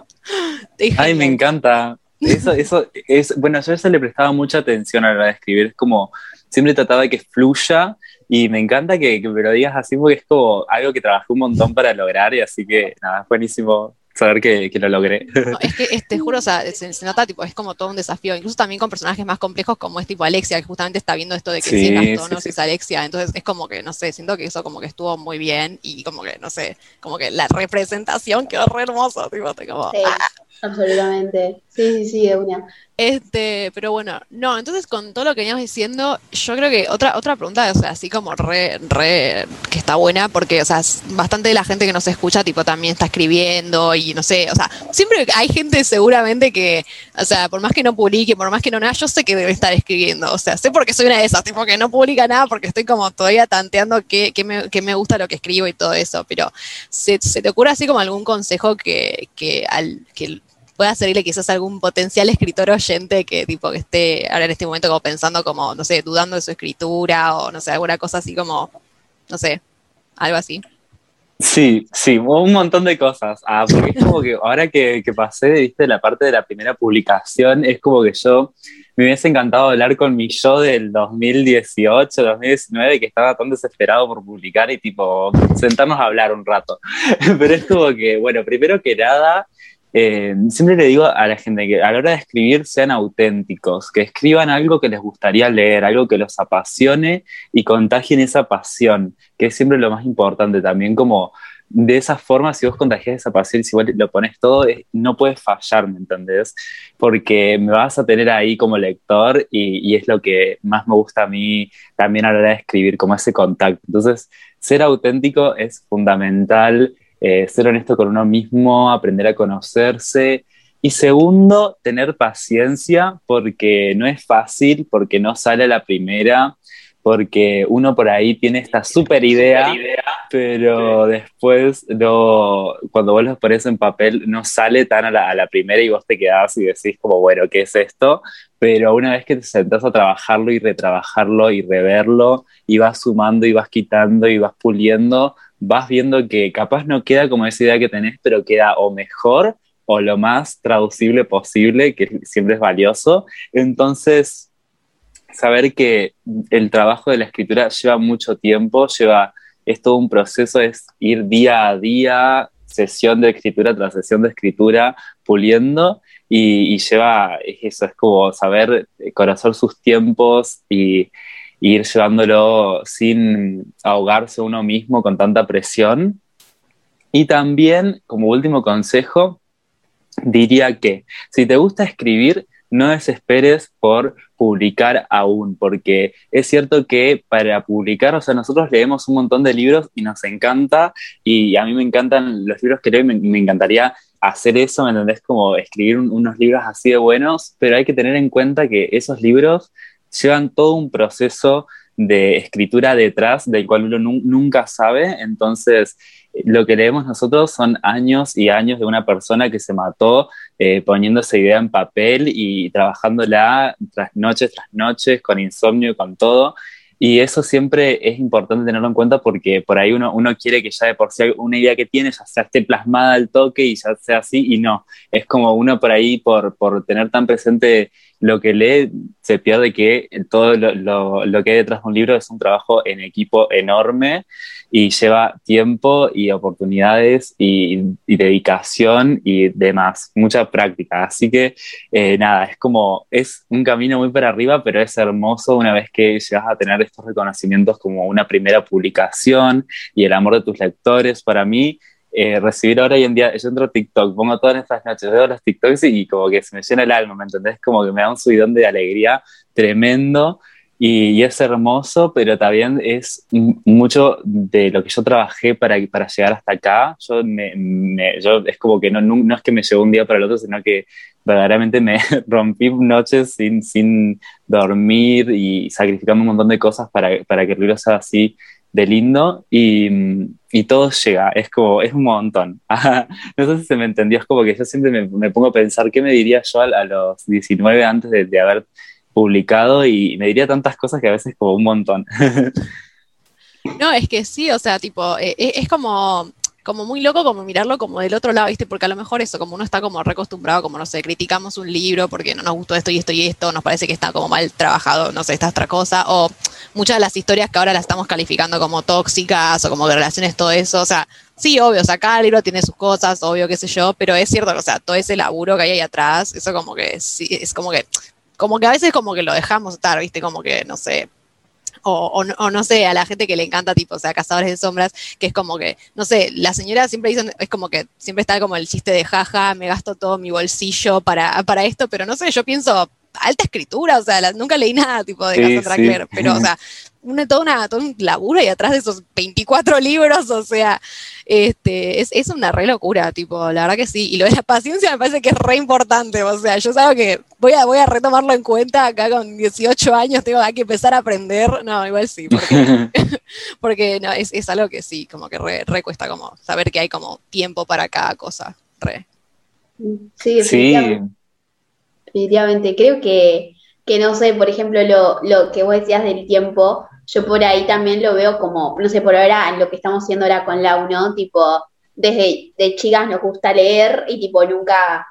Ay, me encanta. Eso, eso es, bueno, yo a eso le prestaba mucha atención a la hora de escribir, es como, siempre trataba de que fluya y me encanta que, me lo digas así porque es como algo que trabajé un montón para lograr y así que nada, es buenísimo saber que, lo logré. es que te juro, o sea, se, nota, tipo, es como todo un desafío, incluso también con personajes más complejos como es tipo Alexia, que justamente está viendo esto de que sí, es es Alexia, entonces es como que, no sé, siento que eso como que estuvo muy bien y como que, no sé, como que la representación quedó re hermoso, tipo, como... ¡ah! Absolutamente. Sí, sí, de una. Este, pero bueno, no, entonces con todo lo que veníamos diciendo, yo creo que otra, otra pregunta, o sea, así como re, re, que está buena, porque, o sea, bastante de la gente que nos escucha, tipo, también está escribiendo y no sé, o sea, siempre hay gente seguramente que, o sea, por más que no publique, por más que no nada, yo sé que debe estar escribiendo, o sea, sé porque soy una de esas, tipo, que no publica nada porque estoy como todavía tanteando qué, qué, me, qué me gusta lo que escribo y todo eso, pero ¿se, se te ocurre así como algún consejo que, que, al, que pueda servirle quizás algún potencial escritor oyente que tipo que esté ahora en este momento como pensando como, no sé, dudando de su escritura o no sé, alguna cosa así como, no sé, algo así. Sí, sí, un montón de cosas. Ah, porque es como que ahora que, que pasé, viste, la parte de la primera publicación, es como que yo me hubiese encantado hablar con mi yo del 2018, 2019, que estaba tan desesperado por publicar y tipo sentarnos a hablar un rato. Pero es como que, bueno, primero que nada, eh, siempre le digo a la gente que a la hora de escribir sean auténticos, que escriban algo que les gustaría leer, algo que los apasione y contagien esa pasión, que es siempre lo más importante también, como de esa forma, si vos contagias esa pasión, si vos lo pones todo, no puedes fallar, ¿me entendés? Porque me vas a tener ahí como lector y, y es lo que más me gusta a mí también a la hora de escribir, como ese contacto. Entonces, ser auténtico es fundamental eh, ser honesto con uno mismo, aprender a conocerse. Y segundo, tener paciencia porque no es fácil, porque no sale a la primera, porque uno por ahí tiene esta super idea, pero después no, cuando vos lo pones en papel no sale tan a la, a la, primera y vos te quedás y decís como, bueno, ¿qué es esto? Pero una vez que te sentás a trabajarlo y retrabajarlo y reverlo y vas sumando y vas quitando y vas puliendo, vas viendo que capaz no queda como esa idea que tenés, pero queda o mejor o lo más traducible posible, que siempre es valioso. Entonces, saber que el trabajo de la escritura lleva mucho tiempo, lleva, es todo un proceso, es ir día a día, sesión de escritura tras sesión de escritura, puliendo, y, lleva, eso, es como saber conocer sus tiempos y, ir llevándolo sin ahogarse uno mismo con tanta presión. Y también, como último consejo, diría que si te gusta escribir, no desesperes por publicar aún, porque es cierto que para publicar, o sea, nosotros leemos un montón de libros y nos encanta, y a mí me encantan los libros que leo y me, encantaría hacer eso, ¿me entendés? Como escribir unos libros así de buenos, pero hay que tener en cuenta que esos libros llevan todo un proceso de escritura detrás del cual uno nunca sabe, entonces lo que leemos nosotros son años y años de una persona que se mató eh, poniendo esa idea en papel y trabajándola tras noches tras noches, con insomnio, con todo. Y eso siempre es importante tenerlo en cuenta porque por ahí uno, uno quiere que ya de por sí una idea que tiene ya sea esté plasmada al toque y ya sea así, y no. Es como uno por ahí, por, por tener tan presente lo que lee, se pierde que todo lo, lo, que hay detrás de un libro es un trabajo en equipo enorme y lleva tiempo y oportunidades y, dedicación y demás, mucha práctica. Así que eh, nada, es como, es un camino muy para arriba, pero es hermoso una vez que llegas a tener estos reconocimientos como una primera publicación y el amor de tus lectores. Para mí, eh, recibir ahora hoy en día, yo entro a TikTok, pongo todas estas noches, veo los TikToks y, como que se me llena el alma, ¿me entendés? Como que me da un subidón de alegría tremendo y, es hermoso, pero también es mucho de lo que yo trabajé para, para llegar hasta acá. Yo, me, yo es como que no, no, es que me llegó un día para el otro, sino que verdaderamente me rompí noches sin, sin dormir y sacrificando un montón de cosas para, para que el libro sea así de lindo y, y, todo llega, es como, es un montón. no sé si se me entendió, es como que yo siempre me, me pongo a pensar qué me diría yo a, los 19 antes de, haber publicado y me diría tantas cosas que a veces como un montón. no, es que sí, o sea, tipo, es, es como como muy loco como mirarlo como del otro lado, ¿viste? Porque a lo mejor eso, como uno está como recostumbrado, como no sé, criticamos un libro porque no nos gustó esto y esto y esto, nos parece que está como mal trabajado, no sé, esta otra cosa, o muchas de las historias que ahora las estamos calificando como tóxicas o como de relaciones, todo eso, o sea, sí, obvio, o sea, cada libro tiene sus cosas, obvio, qué sé yo, pero es cierto, o sea, todo ese laburo que hay ahí atrás, eso como que sí, es como que, como que a veces como que lo dejamos estar, ¿viste? Como que, no sé, o, o, no sé, a la gente que le encanta, tipo, o sea, Cazadores de Sombras, que es como que, no sé, la señora siempre dicen, es como que siempre está como el chiste de jaja, me gasto todo mi bolsillo para, para esto, pero no sé, yo pienso, alta escritura, o sea, nunca leí nada tipo de sí, Cassandra pero, o sea, una, todo, una, todo un laburo y atrás de esos 24 libros, o sea, este, es, es, una re locura, tipo, la verdad que sí. Y lo de la paciencia me parece que es re importante, o sea, yo sé que voy a, voy a retomarlo en cuenta acá con 18 años, tengo que empezar a aprender, no, igual sí, porque, porque no, es, es, algo que sí, como que re, re, cuesta como saber que hay como tiempo para cada cosa, re. Sí, sí. definitivamente. Creo que, que, no sé, por ejemplo, lo, lo que vos decías del tiempo, yo por ahí también lo veo como, no sé, por ahora en lo que estamos haciendo ahora con Lau, ¿no? Tipo, desde de chicas nos gusta leer y tipo nunca,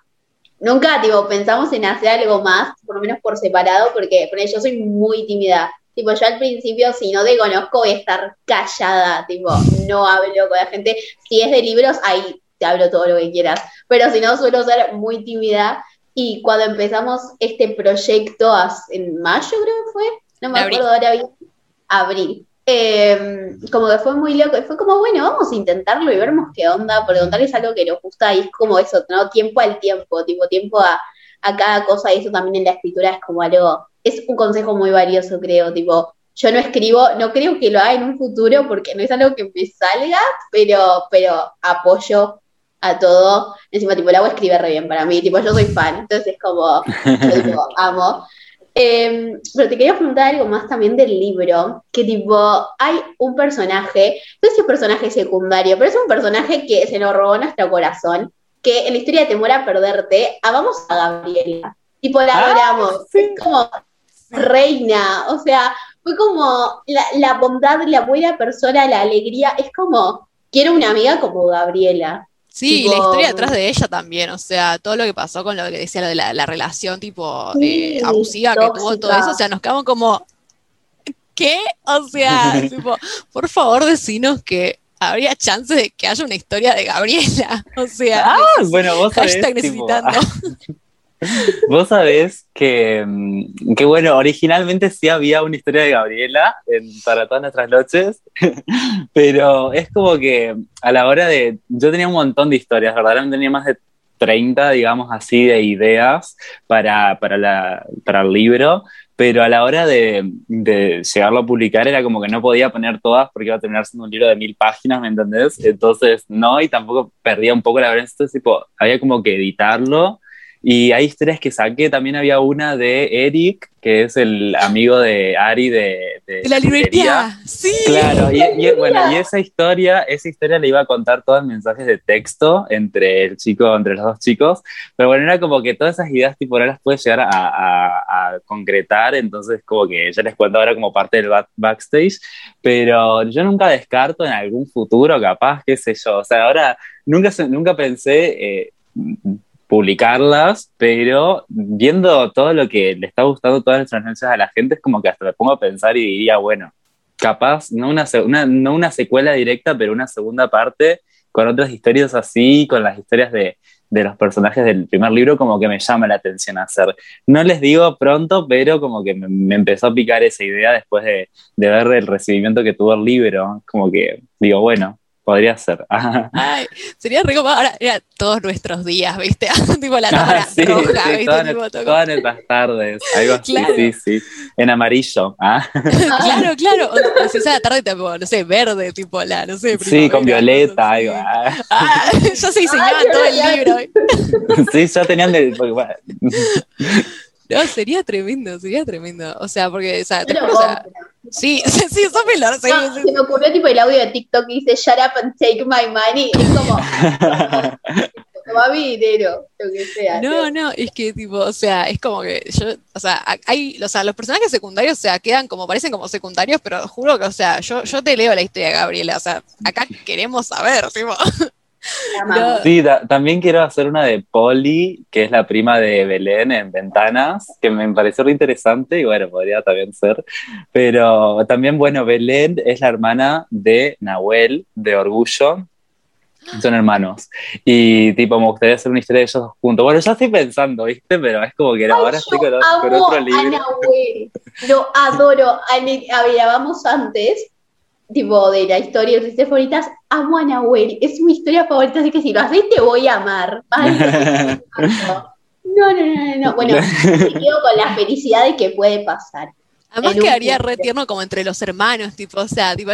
nunca, tipo, pensamos en hacer algo más, por lo menos por separado, porque por yo soy muy tímida. Tipo, yo al principio, si no te conozco, voy a estar callada, tipo, no hablo con la gente. Si es de libros, ahí te hablo todo lo que quieras. Pero si no, suelo ser muy tímida. Y cuando empezamos este proyecto en mayo, creo que fue, no me acuerdo ahora bien, abril. Em, como que fue muy loco, y fue como, bueno, vamos a intentarlo y veremos qué onda, porque contarles algo que nos gusta y es como eso, ¿no? Tiempo al tiempo, tipo tiempo a, a cada cosa, y eso también en la escritura es como algo, es un consejo muy valioso, creo, tipo, yo no escribo, no creo que lo haga en un futuro porque no es algo que me salga, pero, pero apoyo a todo. Encima, tipo, el agua escribe re bien para mí, tipo, yo soy fan, entonces es como, yo amo. Eh, pero te quería preguntar algo más también del libro, que tipo, hay un personaje, no sé si es personaje secundario, pero es un personaje que se nos robó nuestro corazón, que en la historia de Temor a Perderte, amamos a Gabriela, tipo, la ah, adoramos, es como reina, o sea, fue como la, la bondad, la buena persona, la alegría, es como, quiero una amiga como Gabriela. Sí, y la historia detrás de ella también, o sea, todo lo que pasó con lo que decía lo de la, relación tipo eh, abusiva que tuvo, todo eso, o sea, nos quedamos como, ¿qué? O sea, tipo, por favor decinos que habría chance de que haya una historia de Gabriela, o sea, ah, bueno, vos sabés, necesitando. Vos sabés que, mm, que, bueno, originalmente sí había una historia de Gabriela en, para todas nuestras noches, pero es como que a la hora de... Yo tenía un montón de historias, verdaderamente tenía más de 30, digamos así, de ideas para, para, la, para el libro, pero a la hora de, de, llegarlo a publicar era como que no podía poner todas porque iba a terminar siendo un libro de mil páginas, ¿me entendés? Entonces, no, y tampoco perdía un poco la verdad, tipo, había como que editarlo y hay historias que saqué, también había una de Eric, que es el amigo de Ari de, de, la librería. Sí. Claro, y, bueno, y esa historia, esa historia le iba a contar todos mensajes de texto entre el chico, entre los dos chicos, pero bueno, era como que todas esas ideas tipo no las puedes llegar a, a, concretar, entonces como que ya les cuento ahora como parte del backstage, pero yo nunca descarto en algún futuro capaz, qué sé yo, o sea, ahora nunca, nunca pensé... Eh, publicarlas, pero viendo todo lo que le está gustando todas las transferencias a la gente, es como que hasta me pongo a pensar y diría, bueno, capaz, no una, no una secuela directa, pero una segunda parte con otras historias así, con las historias de, de, los personajes del primer libro, como que me llama la atención hacer. No les digo pronto, pero como que me, empezó a picar esa idea después de, de ver el recibimiento que tuvo el libro, como que digo, bueno, podría ser. Ay, sería re como ahora, era todos nuestros días, ¿viste? tipo la Ah, sí, roja, sí, ¿viste? todas, Tipo, todas nuestras tardes, algo así, Claro. sí, sí, en amarillo. ah. claro, claro. O, o si esa la tarde, tipo, no sé, verde, tipo la, no sé, Sí, con violeta, algo. ah. Ah, ya se diseñaban Ay, todo el libro. Sí, ya tenían de, bueno, No, sería tremendo, sería tremendo. O sea, porque, o sea, te Yo lo juro, o sea, compro. sí, sí, sí, Sofi lo sí, No, sí, se me ocurrió tipo el audio de TikTok que dice Shut up and take my money. Es como, toma mi dinero, lo que sea. No, no, es que tipo, o sea, es como que yo, o sea, hay, o sea, los personajes secundarios, o sea, quedan como, parecen como secundarios, pero juro que, o sea, yo, yo te leo la historia Gabriela, o sea, acá queremos saber, tipo, amamos. No, Sí, ta- también quiero hacer una de Polly, que es la prima de Belén en Ventanas, que me pareció re interesante y bueno, podría también ser. Pero también, bueno, Belén es la hermana de Nahuel, de Orgullo. Son hermanos. Y tipo, me gustaría hacer una historia de ellos juntos. Bueno, ya estoy pensando, ¿viste? Pero es como que Ay, ahora estoy con, yo con otro a libro. Nahuel. Lo adoro. A, a ver, hablamos antes, tipo, de la historia de favoritas. Amo a Nahuel. Es mi historia favorita, así que si lo haces te voy a amar. Ay, no, no, no, no, no. Bueno, me quedo con la felicidad de que puede pasar. además quedaría re tierno como entre los hermanos, tipo, o sea, tipo,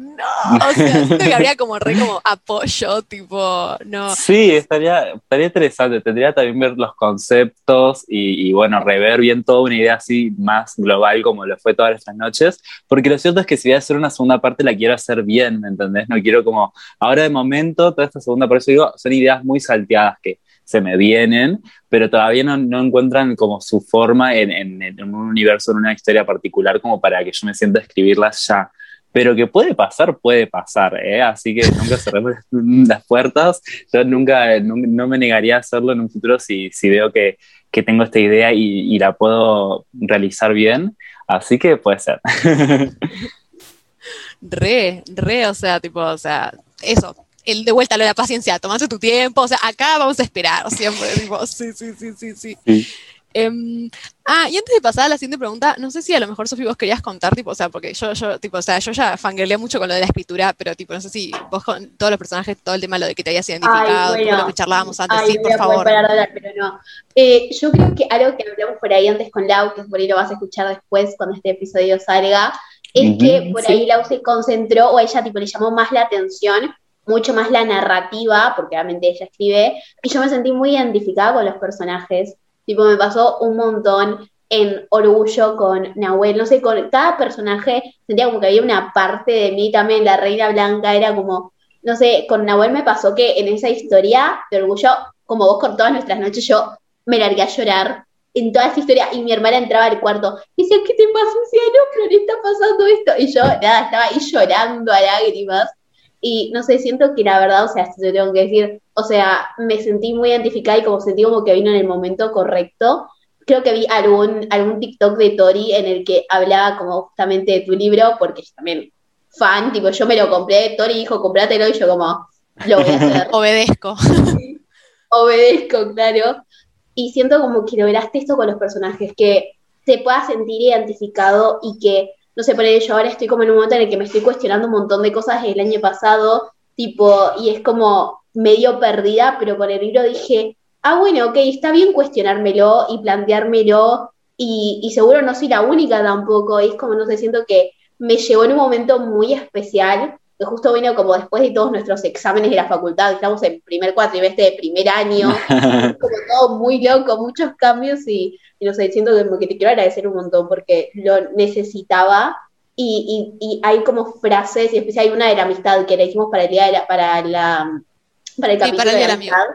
no, o sea, siento que habría como re como apoyo, tipo, no, Sí, estaría, estaría interesante. Tendría también ver los conceptos y, y, bueno, rever bien toda una idea así más global como lo fue todas estas noches. Porque lo cierto es que si voy a hacer una segunda parte, la quiero hacer bien, ¿me entendés? No quiero como, ahora de momento, toda esta segunda, por eso digo, son ideas muy salteadas que se me vienen, pero todavía no, no encuentran como su forma en, en- en un universo, en una historia particular, como para que yo me sienta a escribirlas ya. Pero que puede pasar, puede pasar, ¿eh? Así que nunca cerremos las puertas. Yo nunca, nun- no me negaría a hacerlo en un futuro si, si veo que, que tengo esta idea y, y la puedo realizar bien. Así que puede ser. re, re, o sea, tipo, o sea, eso. El de vuelta lo de la paciencia, tomate tu tiempo, o sea, acá vamos a esperar siempre, tipo, sí, sí, sí, sí, sí. Sí. Em, ah, y antes de pasar a la siguiente pregunta, no sé si a lo mejor, Sofi, vos querías contar, tipo, o sea, porque yo, yo, tipo, o sea, yo ya fangirleé mucho con lo de la escritura, pero, tipo, no sé si vos con todos los personajes, todo el tema, lo de que te hayas identificado, bueno. todo lo que charlábamos antes, Ay, sí, por favor. parar de hablar, pero no. Eh, yo creo que algo que hablamos por ahí antes con Lau, que por ahí lo vas a escuchar después cuando este episodio salga, es Ujú, que por sí. ahí Lau se concentró, o ella tipo le llamó más la atención, mucho más la narrativa, porque obviamente ella escribe, y yo me sentí muy identificada con los personajes. Tipo, me pasó un montón en Orgullo con Nahuel, no sé, con cada personaje sentía como que había una parte de mí también, la Reina Blanca era como, no sé, con Nahuel me pasó que en esa historia de Orgullo, como vos con todas nuestras noches, yo me largué a llorar en toda esa historia y mi hermana entraba al cuarto y decía, ¿qué te pasa? Y decía, no, pero le está pasando esto. Y yo, nada, estaba ahí llorando a lágrimas. Y no sé, siento que la verdad, o sea, te tengo que decir, o sea, me sentí muy identificada y como sentí como que vino en el momento correcto. Creo que vi algún, algún TikTok de Tori en el que hablaba como justamente de tu libro, porque yo también fan, tipo, yo me lo compré, Tori dijo, comprátelo y yo como, lo voy a hacer Obedezco. obedezco, claro. Y siento como que lograste esto con los personajes, que te puedas sentir identificado y que, no sé, por ello ahora estoy como en un momento en el que me estoy cuestionando un montón de cosas del año pasado, tipo, y es como medio perdida, pero con el libro dije, ah, bueno, ok, está bien cuestionármelo y planteármelo, y, y seguro no soy la única tampoco, y es como, no sé, siento que me llegó en un momento muy especial, que justo vino como después de todos nuestros exámenes de la facultad, estamos en primer cuatrimestre de primer año, como todo muy loco, muchos cambios y, y no sé, siento que, te quiero agradecer un montón porque lo necesitaba y, y, y hay como frases, y en especial hay una de la amistad que le hicimos para el día de la, para la para el Sí, capítulo para el de día la del amigo. amistad.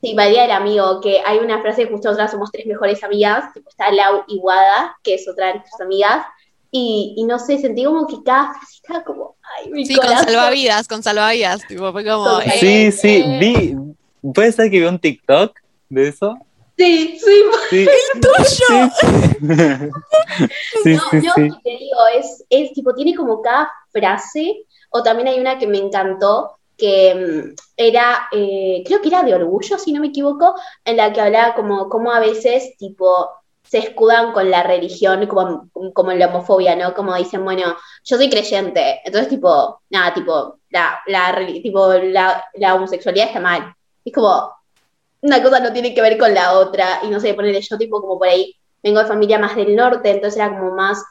Sí, para el día del amigo, que hay una frase que justo nosotras somos tres mejores amigas, tipo está Lau y Wada, que es otra de nuestras amigas, y, y no sé, sentí como que cada frase estaba como, ay, mi Sí, con salvavidas, con salvavidas, tipo, fue como, eh, Sí, sí, eh, vi. ¿Puede ser que vi un TikTok de eso? Sí, sí, Sí. tuyo. Sí, no, sí, no, sí. y te digo, es, es tipo, tiene como cada frase, o también hay una que me encantó, que mm, era, eh, creo que era de orgullo, si no me equivoco, en la que hablaba como, como a veces, tipo, escudan con la religión, como, como en la homofobia, ¿no? Como dicen, bueno, yo soy creyente, entonces, tipo, nada, tipo, la, la, tipo, la, la homosexualidad está mal. Es como, una cosa no tiene que ver con la otra, y no sé, ponerle yo tipo como por ahí, vengo de familia más del norte, entonces era como más,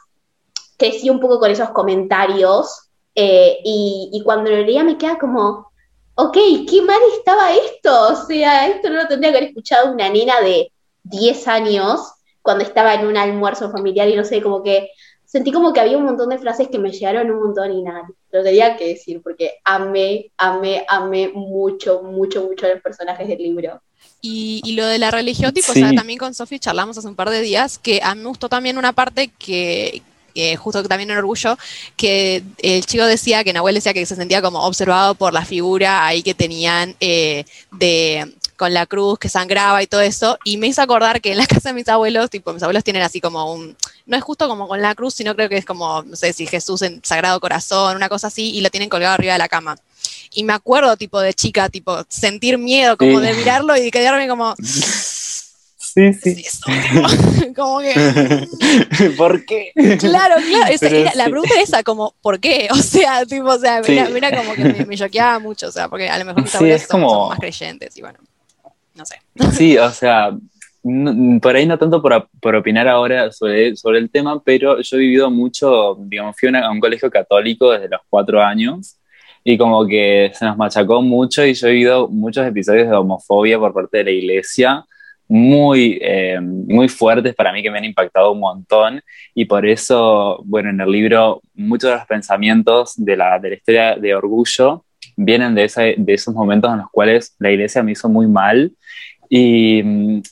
crecí un poco con esos comentarios, eh, y, y, cuando lo leía me queda como, ok, qué mal estaba esto, o sea, esto no lo tendría que haber escuchado una nena de 10 años cuando estaba en un almuerzo familiar y no sé, como que sentí como que había un montón de frases que me llegaron un montón y nada, lo tenía que decir porque amé, amé, amé mucho, mucho, mucho a los personajes del libro. Y, lo de la religión, tipo, o sea, también con Sofi charlamos hace un par de días, que a mí me gustó también una parte que, justo también en Orgullo, que el chico decía, que Nahuel decía que se sentía como observado por la figura ahí que tenían eh, de con la cruz que sangraba y todo eso, y me hizo acordar que en la casa de mis abuelos, tipo, mis abuelos tienen así como un, no es justo como con la cruz, sino creo que es como, no sé si Jesús en Sagrado Corazón, una cosa así, y lo tienen colgado arriba de la cama. Y me acuerdo, tipo, de chica, tipo, sentir miedo, como de mirarlo y quedarme como... Sí, sí. como que. ¿Por qué? Claro, claro. la pregunta es esa, como, ¿por qué? O sea, tipo, o sea, mira, como que me, me choqueaba mucho, o sea, porque a lo mejor mis abuelos son, como... más creyentes y bueno, no sé. Sí, o sea, por ahí no tanto por, por, opinar ahora sobre, sobre el tema, pero yo he vivido mucho, digamos, fui a un colegio católico desde los cuatro años y como que se nos machacó mucho y yo he vivido muchos episodios de homofobia por parte de la iglesia muy, eh, muy fuertes para mí que me han impactado un montón y por eso, bueno, en el libro muchos de los pensamientos de la, de la historia de Orgullo vienen de, esa, de esos momentos en los cuales la iglesia me hizo muy mal y,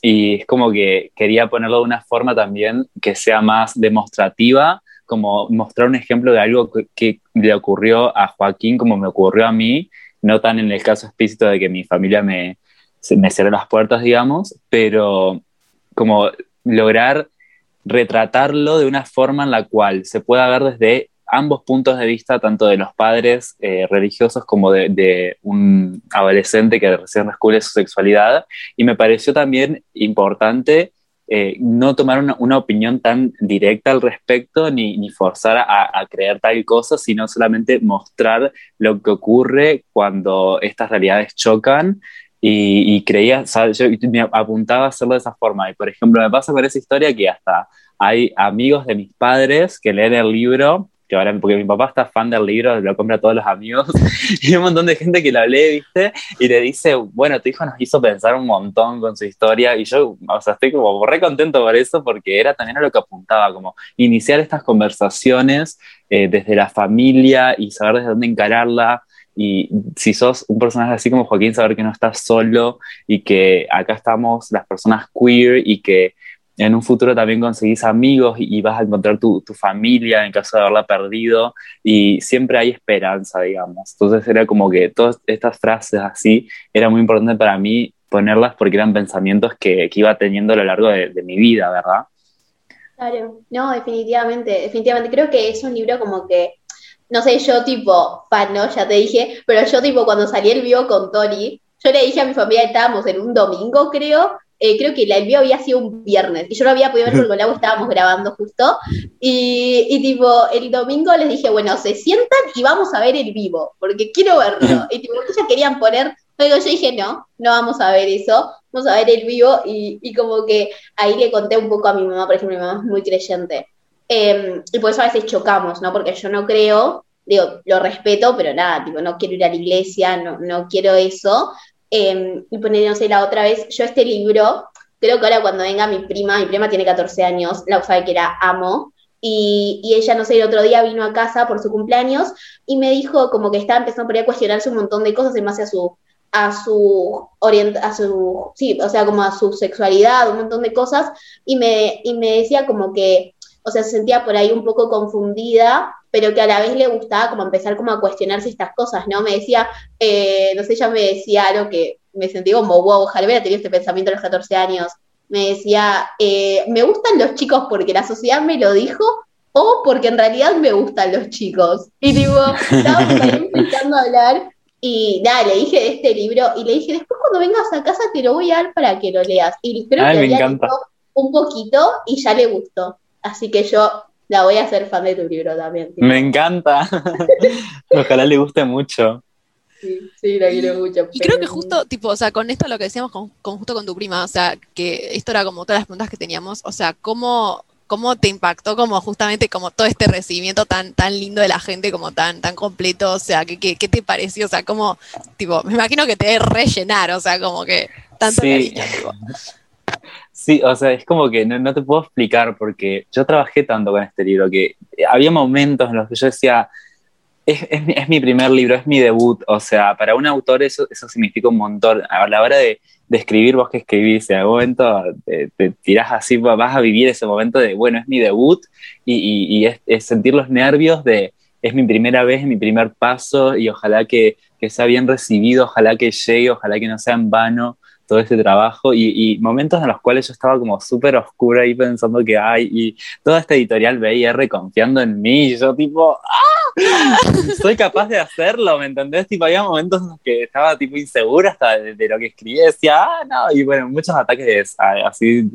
y, es como que quería ponerlo de una forma también que sea más demostrativa como mostrar un ejemplo de algo que, le ocurrió a Joaquín como me ocurrió a mí, no tan en el caso explícito de que mi familia me, me cerró las puertas, digamos, pero como lograr retratarlo de una forma en la cual se pueda ver desde ambos puntos de vista, tanto de los padres eh, religiosos como de, de, un adolescente que recién descubre su sexualidad. Y me pareció también importante eh, no tomar una, opinión tan directa al respecto ni, ni forzar a, creer tal cosa, sino solamente mostrar lo que ocurre cuando estas realidades chocan. Y, creía, yo me apuntaba a hacerlo de esa forma. Y por ejemplo, me pasa con esa historia que hasta hay amigos de mis padres que leen el libro que ahora, porque mi papá está fan del libro, lo compra a todos los amigos, y hay un montón de gente que lo lee, ¿viste? Y le dice, bueno, tu hijo nos hizo pensar un montón con su historia, y yo, o sea, estoy como re contento por eso, porque era también a lo que apuntaba, como iniciar estas conversaciones eh, desde la familia y saber desde dónde encararla, y si sos un personaje así como Joaquín, saber que no estás solo y que acá estamos las personas queer y que en un futuro también conseguís amigos y, vas a encontrar tu, familia en caso de haberla perdido y siempre hay esperanza, digamos. Entonces era como que todas estas frases así era muy importante para mí ponerlas porque eran pensamientos que, iba teniendo a lo largo de, mi vida, ¿verdad? Claro, no, definitivamente, definitivamente. Creo que es un libro como que, no sé, yo tipo, fan, ¿no? Ya te dije, pero yo tipo cuando salí el vivo con Tony, yo le dije a mi familia, estábamos en un domingo, creo, eh, creo que la, el había sido un viernes y yo no había podido ver porque con agua estábamos grabando justo. Y, y, tipo, el domingo les dije, bueno, se sientan y vamos a ver el vivo, porque quiero verlo. Y tipo, ellos querían poner, pero yo dije, no, no vamos a ver eso, vamos a ver el vivo. Y, y como que ahí le conté un poco a mi mamá, por ejemplo, mi mamá es muy creyente. Em, y por eso a veces chocamos, ¿no? Porque yo no creo, digo, lo respeto, pero nada, tipo, no quiero ir a la iglesia, no, no quiero eso, Em, y poner, no sé, la otra vez, yo este libro, creo que ahora cuando venga mi prima, mi prima tiene 14 años, la sabe que era amo, y, y, ella, no sé, el otro día vino a casa por su cumpleaños y me dijo como que estaba empezando por ahí a cuestionarse un montón de cosas en base a su a su a su sí, o sea, como a su sexualidad, un montón de cosas y me y me decía como que o sea, se sentía por ahí un poco confundida, pero que a la vez le gustaba como empezar como a cuestionarse estas cosas, ¿no? Me decía, eh, no sé, ella me decía algo que me sentí como, wow, ojalá hubiera tenido este pensamiento a los 14 años. Me decía, eh, me gustan los chicos porque la sociedad me lo dijo o porque en realidad me gustan los chicos. Y digo, estábamos ahí empezando a hablar y nada, le dije de este libro y le dije, después cuando vengas a casa te lo voy a dar para que lo leas. Y creo que había un poquito y ya le gustó. Así que yo la voy a hacer fan de tu libro también. Me encanta. Ojalá le guste mucho. Sí, sí, la quiero mucho. Y creo que justo, tipo, o sea, con esto lo que decíamos con, justo con tu prima, o sea, que esto era como todas las preguntas que teníamos, o sea, cómo, cómo te impactó como justamente como todo este recibimiento tan, tan lindo de la gente, como tan, tan completo, o sea, ¿qué, qué, te pareció? O sea, como, tipo, me imagino que te debe rellenar, o sea, como que tanto sí. Sí, o sea, es como que no, te puedo explicar porque yo trabajé tanto con este libro que había momentos en los que yo decía, es, es, mi primer libro, es mi debut, o sea, para un autor eso, eso significa un montón. A la hora de, escribir, vos que escribís, en algún momento te, tirás así, vas a vivir ese momento de, bueno, es mi debut y, y, es, sentir los nervios de, es mi primera vez, es mi primer paso y ojalá que, que sea bien recibido, ojalá que llegue, ojalá que no sea en vano todo este trabajo y, momentos en los cuales yo estaba como súper oscura ahí pensando que hay y toda esta editorial BIR confiando en mí y yo tipo, ¡ah! Soy capaz de hacerlo, ¿me entendés? Tipo, había momentos en los que estaba tipo insegura hasta de, lo que escribía, decía, ah, no, y bueno, muchos ataques así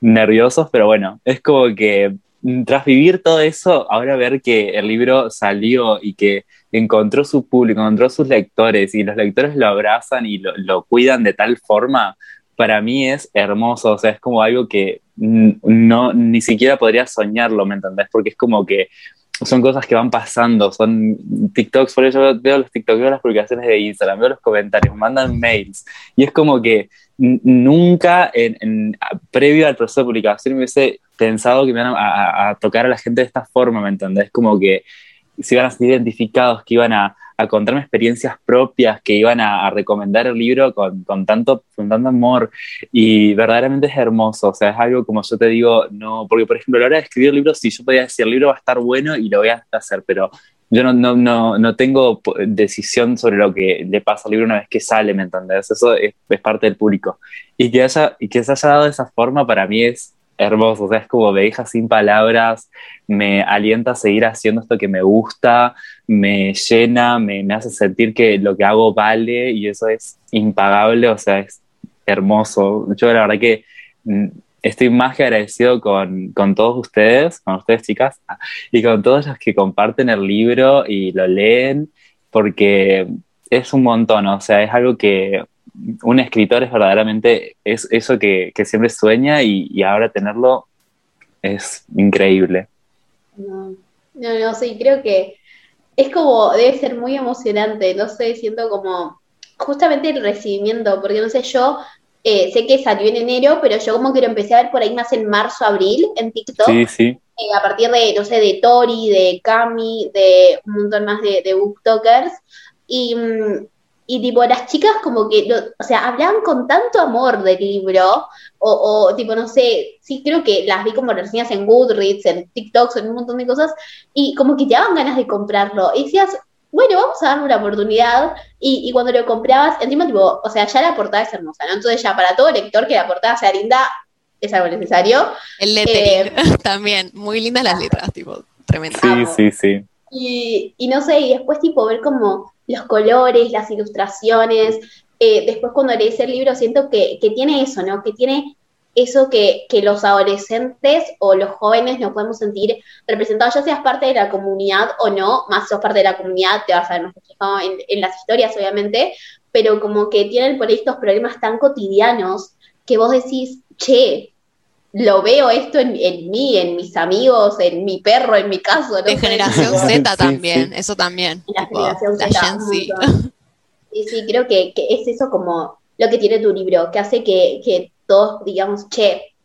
nerviosos, pero bueno, es como que tras vivir todo eso, ahora ver que el libro salió y que encontró su público, encontró sus lectores y los lectores lo abrazan y lo, cuidan de tal forma, para mí es hermoso, o sea, es como algo que no, ni siquiera podría soñarlo, ¿me entendés? Porque es como que son cosas que van pasando, son TikToks, por eso veo los TikToks, veo las publicaciones de Instagram, veo los comentarios, mandan mails, y es como que nunca en, previo al proceso de publicación me hubiese pensado que me iban a, tocar a la gente de esta forma, ¿me entendés? Como que se iban a sentir identificados, que iban a, contarme experiencias propias, que iban a, recomendar el libro con, tanto, con tanto amor y verdaderamente es hermoso, o sea, es algo como yo te digo, no, porque por ejemplo a la hora de escribir libros, si yo podía decir el libro va a estar bueno y lo voy a hacer, pero yo no, no, no, no, tengo decisión sobre lo que le pasa al libro una vez que sale, ¿me entendés? Eso es, parte del público. Y que, haya, y que se haya dado de esa forma para mí es hermoso, o sea, es como me deja sin palabras, me alienta a seguir haciendo esto que me gusta, me llena, me, me hace sentir que lo que hago vale y eso es impagable, o sea, es hermoso. Yo la verdad que mm, estoy más que agradecido con, con, todos ustedes, con ustedes chicas, y con todos los que comparten el libro y lo leen, porque es un montón, o sea, es algo que un escritor es verdaderamente es eso que, que siempre sueña y, ahora tenerlo es increíble. No, no, no, sí, creo que es como, debe ser muy emocionante, no sé, siento como justamente el recibimiento, porque no sé, yo eh, sé que salió en enero, pero yo como que lo empecé a ver por ahí más en marzo, abril, en TikTok. Sí, sí. Eh, a partir de, no sé, de Tori, de Cami, de un montón más de, de booktokers. Y, mm, y tipo, las chicas como que, o sea, hablaban con tanto amor del libro, o, o, tipo, no sé, sí creo que las vi como reseñas en Goodreads, en TikToks, en un montón de cosas, y como que te daban ganas de comprarlo. Y decías, bueno, vamos a darle una oportunidad, y, y cuando lo comprabas, encima, tipo, o sea, ya la portada es hermosa, ¿no? Entonces ya para todo lector que la portada sea linda, es algo necesario. El lettering eh, también, muy lindas las letras, tipo, tremendo. Sí, sí, sí. Y, y no sé, y después tipo ver como los colores, las ilustraciones. Eh, después cuando lees el libro siento que, tiene eso, ¿no? Que tiene eso que, los adolescentes o los jóvenes nos podemos sentir representados, ya seas parte de la comunidad o no, más sos parte de la comunidad, te vas a ver más reflejado en, las historias, obviamente, pero como que tienen por ahí estos problemas tan cotidianos que vos decís, che, lo veo esto en, mí, en mis amigos, en mi perro, en mi caso. ¿no? De generación Z también, eso también. La generación Z. Y sí, creo que, es eso como lo que tiene tu libro, que hace que, todos digamos, che,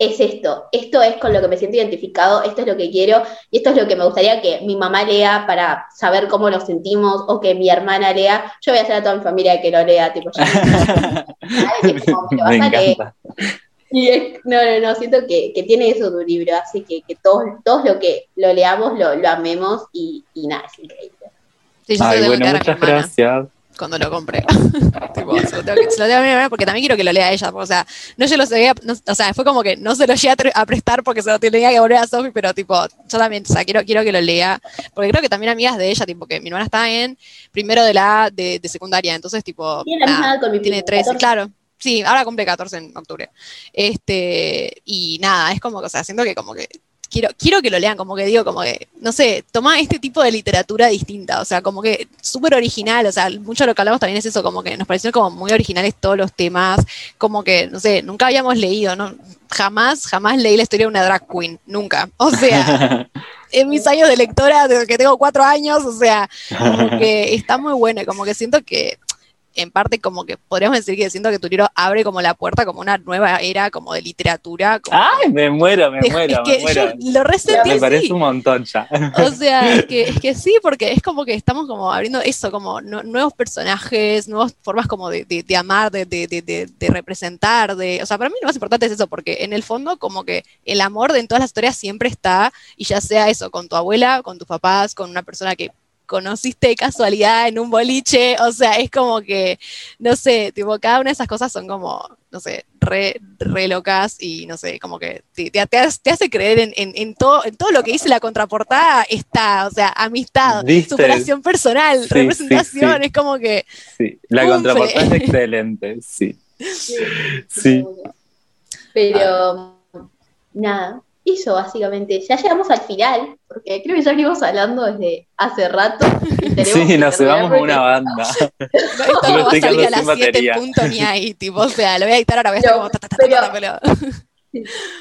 es esto, esto es con lo que me siento identificado, esto es lo que quiero y esto es lo que me gustaría que mi mamá lea para saber cómo nos sentimos o que mi hermana lea. Yo voy a hacer a toda mi familia que lo lea, tipo, ya Y no, no, no, siento que, tiene eso tu libro, así que, que todos, todos lo que lo leamos lo, lo amemos y, y, nada, es increíble. Sí, yo Ay, bueno, muchas gracias. Cuando lo compré. tipo, se lo tengo que, se lo tengo a mi porque también quiero que lo lea ella. O sea, no yo lo sé, o sea, fue como que no se lo llegué a, prestar porque se lo tenía que volver a Sophie, pero tipo, yo también, o sea, quiero, quiero que lo lea, porque creo que también amigas de ella, tipo, que mi hermana está en primero de la de, de secundaria, entonces, tipo, tiene, la con mi tiene 13, claro. Sí, ahora cumple 14 en octubre. Este, y nada, es como, o sea, siento que como que quiero, quiero que lo lean, como que digo, como que, no sé, toma este tipo de literatura distinta, o sea, como que súper original, o sea, mucho de lo que hablamos también es eso, como que nos parecieron como muy originales todos los temas, como que, no sé, nunca habíamos leído, ¿no? Jamás, jamás leí la historia de una drag queen, nunca. O sea, en mis años de lectora, desde que tengo cuatro años, o sea, como que está muy bueno, como que siento que en parte como que podríamos decir que siento que tu libro abre como la puerta como una nueva era como de literatura. ¡Ay, me muero, me muero, me muero! lo resentí Me parece un montón ya. O sea, es que, es que sí, porque es como que estamos como abriendo eso, como nuevos personajes, nuevas formas como de, de, de amar, de, de, representar, de, o sea, para mí lo más importante es eso, porque en el fondo como que el amor de en todas las historias siempre está, y ya sea eso, con tu abuela, con tus papás, con una persona que conociste de casualidad en un boliche, o sea, es como que, no sé, tipo, cada una de esas cosas son como, no sé, re, locas y no sé, como que te, te, hace creer en, en, todo, en todo lo que dice la contraportada está, o sea, amistad, superación personal, representación, es como que... Sí, la contraportada es excelente, sí. Sí. Pero, nada, eso básicamente. Ya llegamos al final, porque creo que ya venimos hablando desde hace rato. sí, nos llevamos una banda. esto no va a salir a las 7 punto ni ahí, tipo, o sea, lo voy a editar ahora, voy a estar como... pero,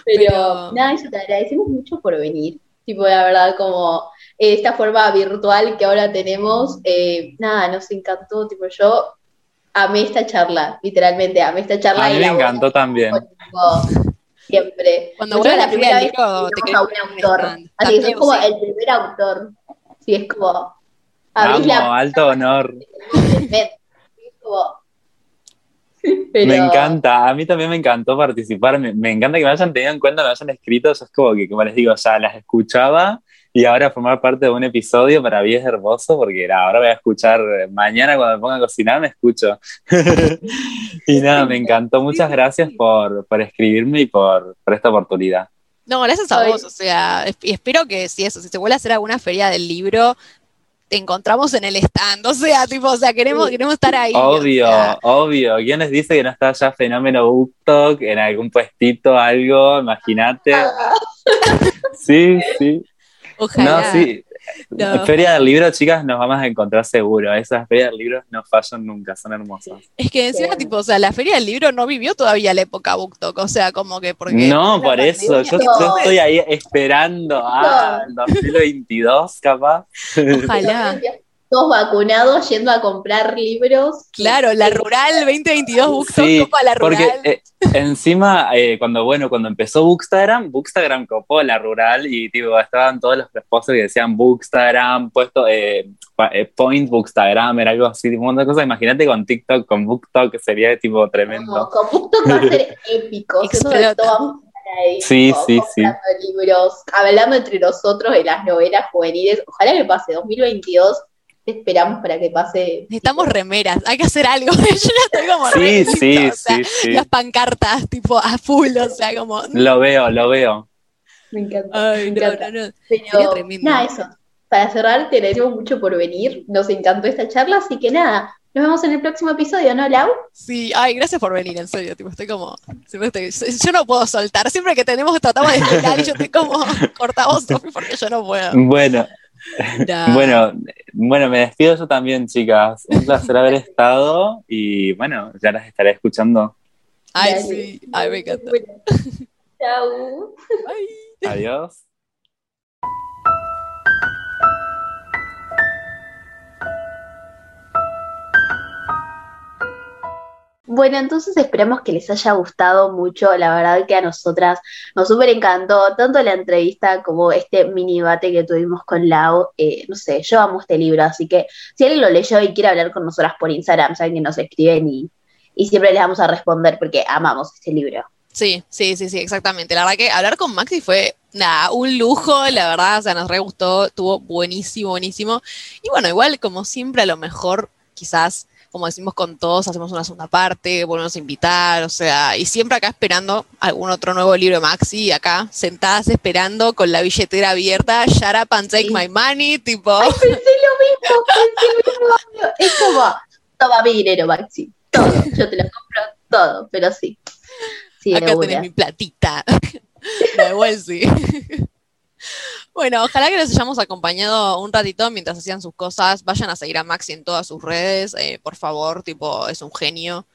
pero, nada, eso te agradecemos mucho por venir. Tipo, la verdad, como esta forma virtual que ahora tenemos, eh, nada, nos encantó. Tipo, yo amé esta charla, literalmente, amé esta charla. A mí me encantó también siempre. Cuando vuelva la primera vez, te a un autor. Así que es como el primer autor. Sí, es como. Vamos, alto honor. Me encanta, a mí también me encantó participar, me, encanta que me hayan tenido en cuenta, me hayan escrito, eso es como que, como les digo, ya las escuchaba y ahora formar parte de un episodio para mí es hermoso porque ahora voy a escuchar, mañana cuando me ponga a cocinar me escucho. y nada, me encantó. Muchas gracias por, por escribirme y por, por, esta oportunidad. No, gracias a vos, o sea, y espero que si eso, si se vuelve a hacer alguna feria del libro, te encontramos en el stand, o sea, tipo, o sea, queremos, queremos estar ahí. Obvio, obvio. ¿Quién les dice que no está ya fenómeno BookTok en algún puestito, algo? Imagínate. sí, sí. Ojalá. No, sí. Feria del libro, chicas, nos vamos a encontrar seguro. Esas ferias del libro no fallan nunca, son hermosas. Es que encima, tipo, o sea, la feria del libro no vivió todavía la época BookTok, o sea, como que porque... No, por eso, yo, estoy ahí esperando al 2022, capaz. Ojalá todos vacunados yendo a comprar libros. Claro, la rural 2022 Bookstop copa la rural. Porque eh, encima, eh, cuando bueno, cuando empezó Bookstagram, Bookstagram copó la rural y tipo, estaban todos los esposos que decían Bookstagram, puesto eh, Point Bookstagram, era algo así, un montón de cosas. Imagínate con TikTok, con BookTok, sería tipo tremendo. con BookTok va a ser épico. sí, sí, sí. libros, hablando entre nosotros de las novelas juveniles. Ojalá que pase 2022 esperamos para que pase. Necesitamos remeras, hay que hacer algo. Yo ya estoy como sí, sí, sí, sí, Las pancartas, tipo a full, o sea, como. Lo veo, lo veo. Me encanta. Ay, me encanta. No, no, Pero, nada, eso. Para cerrar, te agradecemos mucho por venir. Nos encantó esta charla, así que nada. Nos vemos en el próximo episodio, ¿no, Lau? Sí, ay, gracias por venir, en serio, tipo, estoy como, estoy, yo no puedo soltar, siempre que tenemos, tratamos de explicar, yo estoy como, cortamos, porque yo no puedo. Bueno, bueno, bueno, me despido yo también, chicas. Un placer haber estado y bueno, ya las estaré escuchando. Ay, sí, ay, me encanta. Chao. Adiós. Bueno, entonces esperamos que les haya gustado mucho. La verdad que a nosotras nos súper encantó tanto la entrevista como este mini debate que tuvimos con Lau. Eh, no sé, yo amo este libro, así que si alguien lo leyó y quiere hablar con nosotras por Instagram, saben que nos escriben y, y siempre les vamos a responder porque amamos este libro. Sí, sí, sí, sí, exactamente. La verdad que hablar con Maxi fue nada, un lujo, la verdad, o sea, nos re gustó, estuvo buenísimo, buenísimo. Y bueno, igual como siempre, a lo mejor quizás como decimos con todos, hacemos una segunda parte, volvemos a invitar, o sea, y siempre acá esperando algún otro nuevo libro de Maxi, acá sentadas esperando con la billetera abierta, shut up and take my money, tipo. Ay, pensé lo mismo, pensé lo mismo. Es como, toma mi dinero, Maxi, todo, yo te lo compro todo, pero sí. sí acá tenés mi platita, igual sí. Bueno, ojalá que les hayamos acompañado un ratito mientras hacían sus cosas. Vayan a seguir a Maxi en todas sus redes, eh, por favor, tipo, es un genio.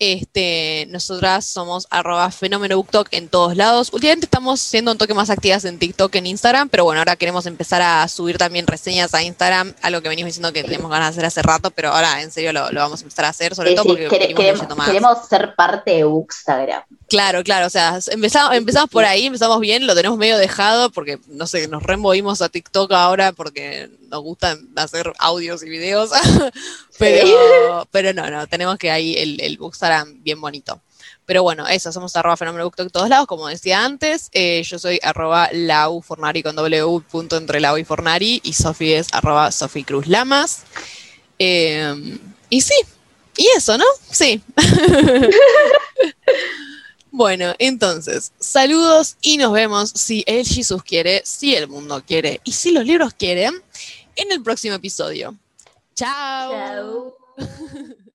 Este, nosotras somos arroba fenómeno BookTok en todos lados. Últimamente estamos siendo un toque más activas en TikTok, en Instagram, pero bueno, ahora queremos empezar a subir también reseñas a Instagram, algo que venimos diciendo que tenemos ganas de hacer hace rato, pero ahora en serio lo, vamos a empezar a hacer, sobre todo porque queremos, más. queremos ser parte de Bookstagram. Claro, claro, o sea, empezamos, empezamos por ahí, empezamos bien, lo tenemos medio dejado porque, no sé, nos removimos a TikTok ahora porque nos gusta hacer audios y videos, pero, pero no, no, tenemos que ahí el, el Bookstagram bien bonito. Pero bueno, eso, somos arroba fenómeno booktalk en todos lados, como decía antes. Eh, yo soy arroba laufornari con w punto entre lau y fornari y Sofi es arroba Sofi Cruz Lamas. Eh, y sí, y eso, ¿no? Sí. Bueno, entonces, saludos y nos vemos si el Jesús quiere, si el mundo quiere y si los libros quieren en el próximo episodio. Chao. Chao.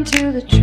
into the tree.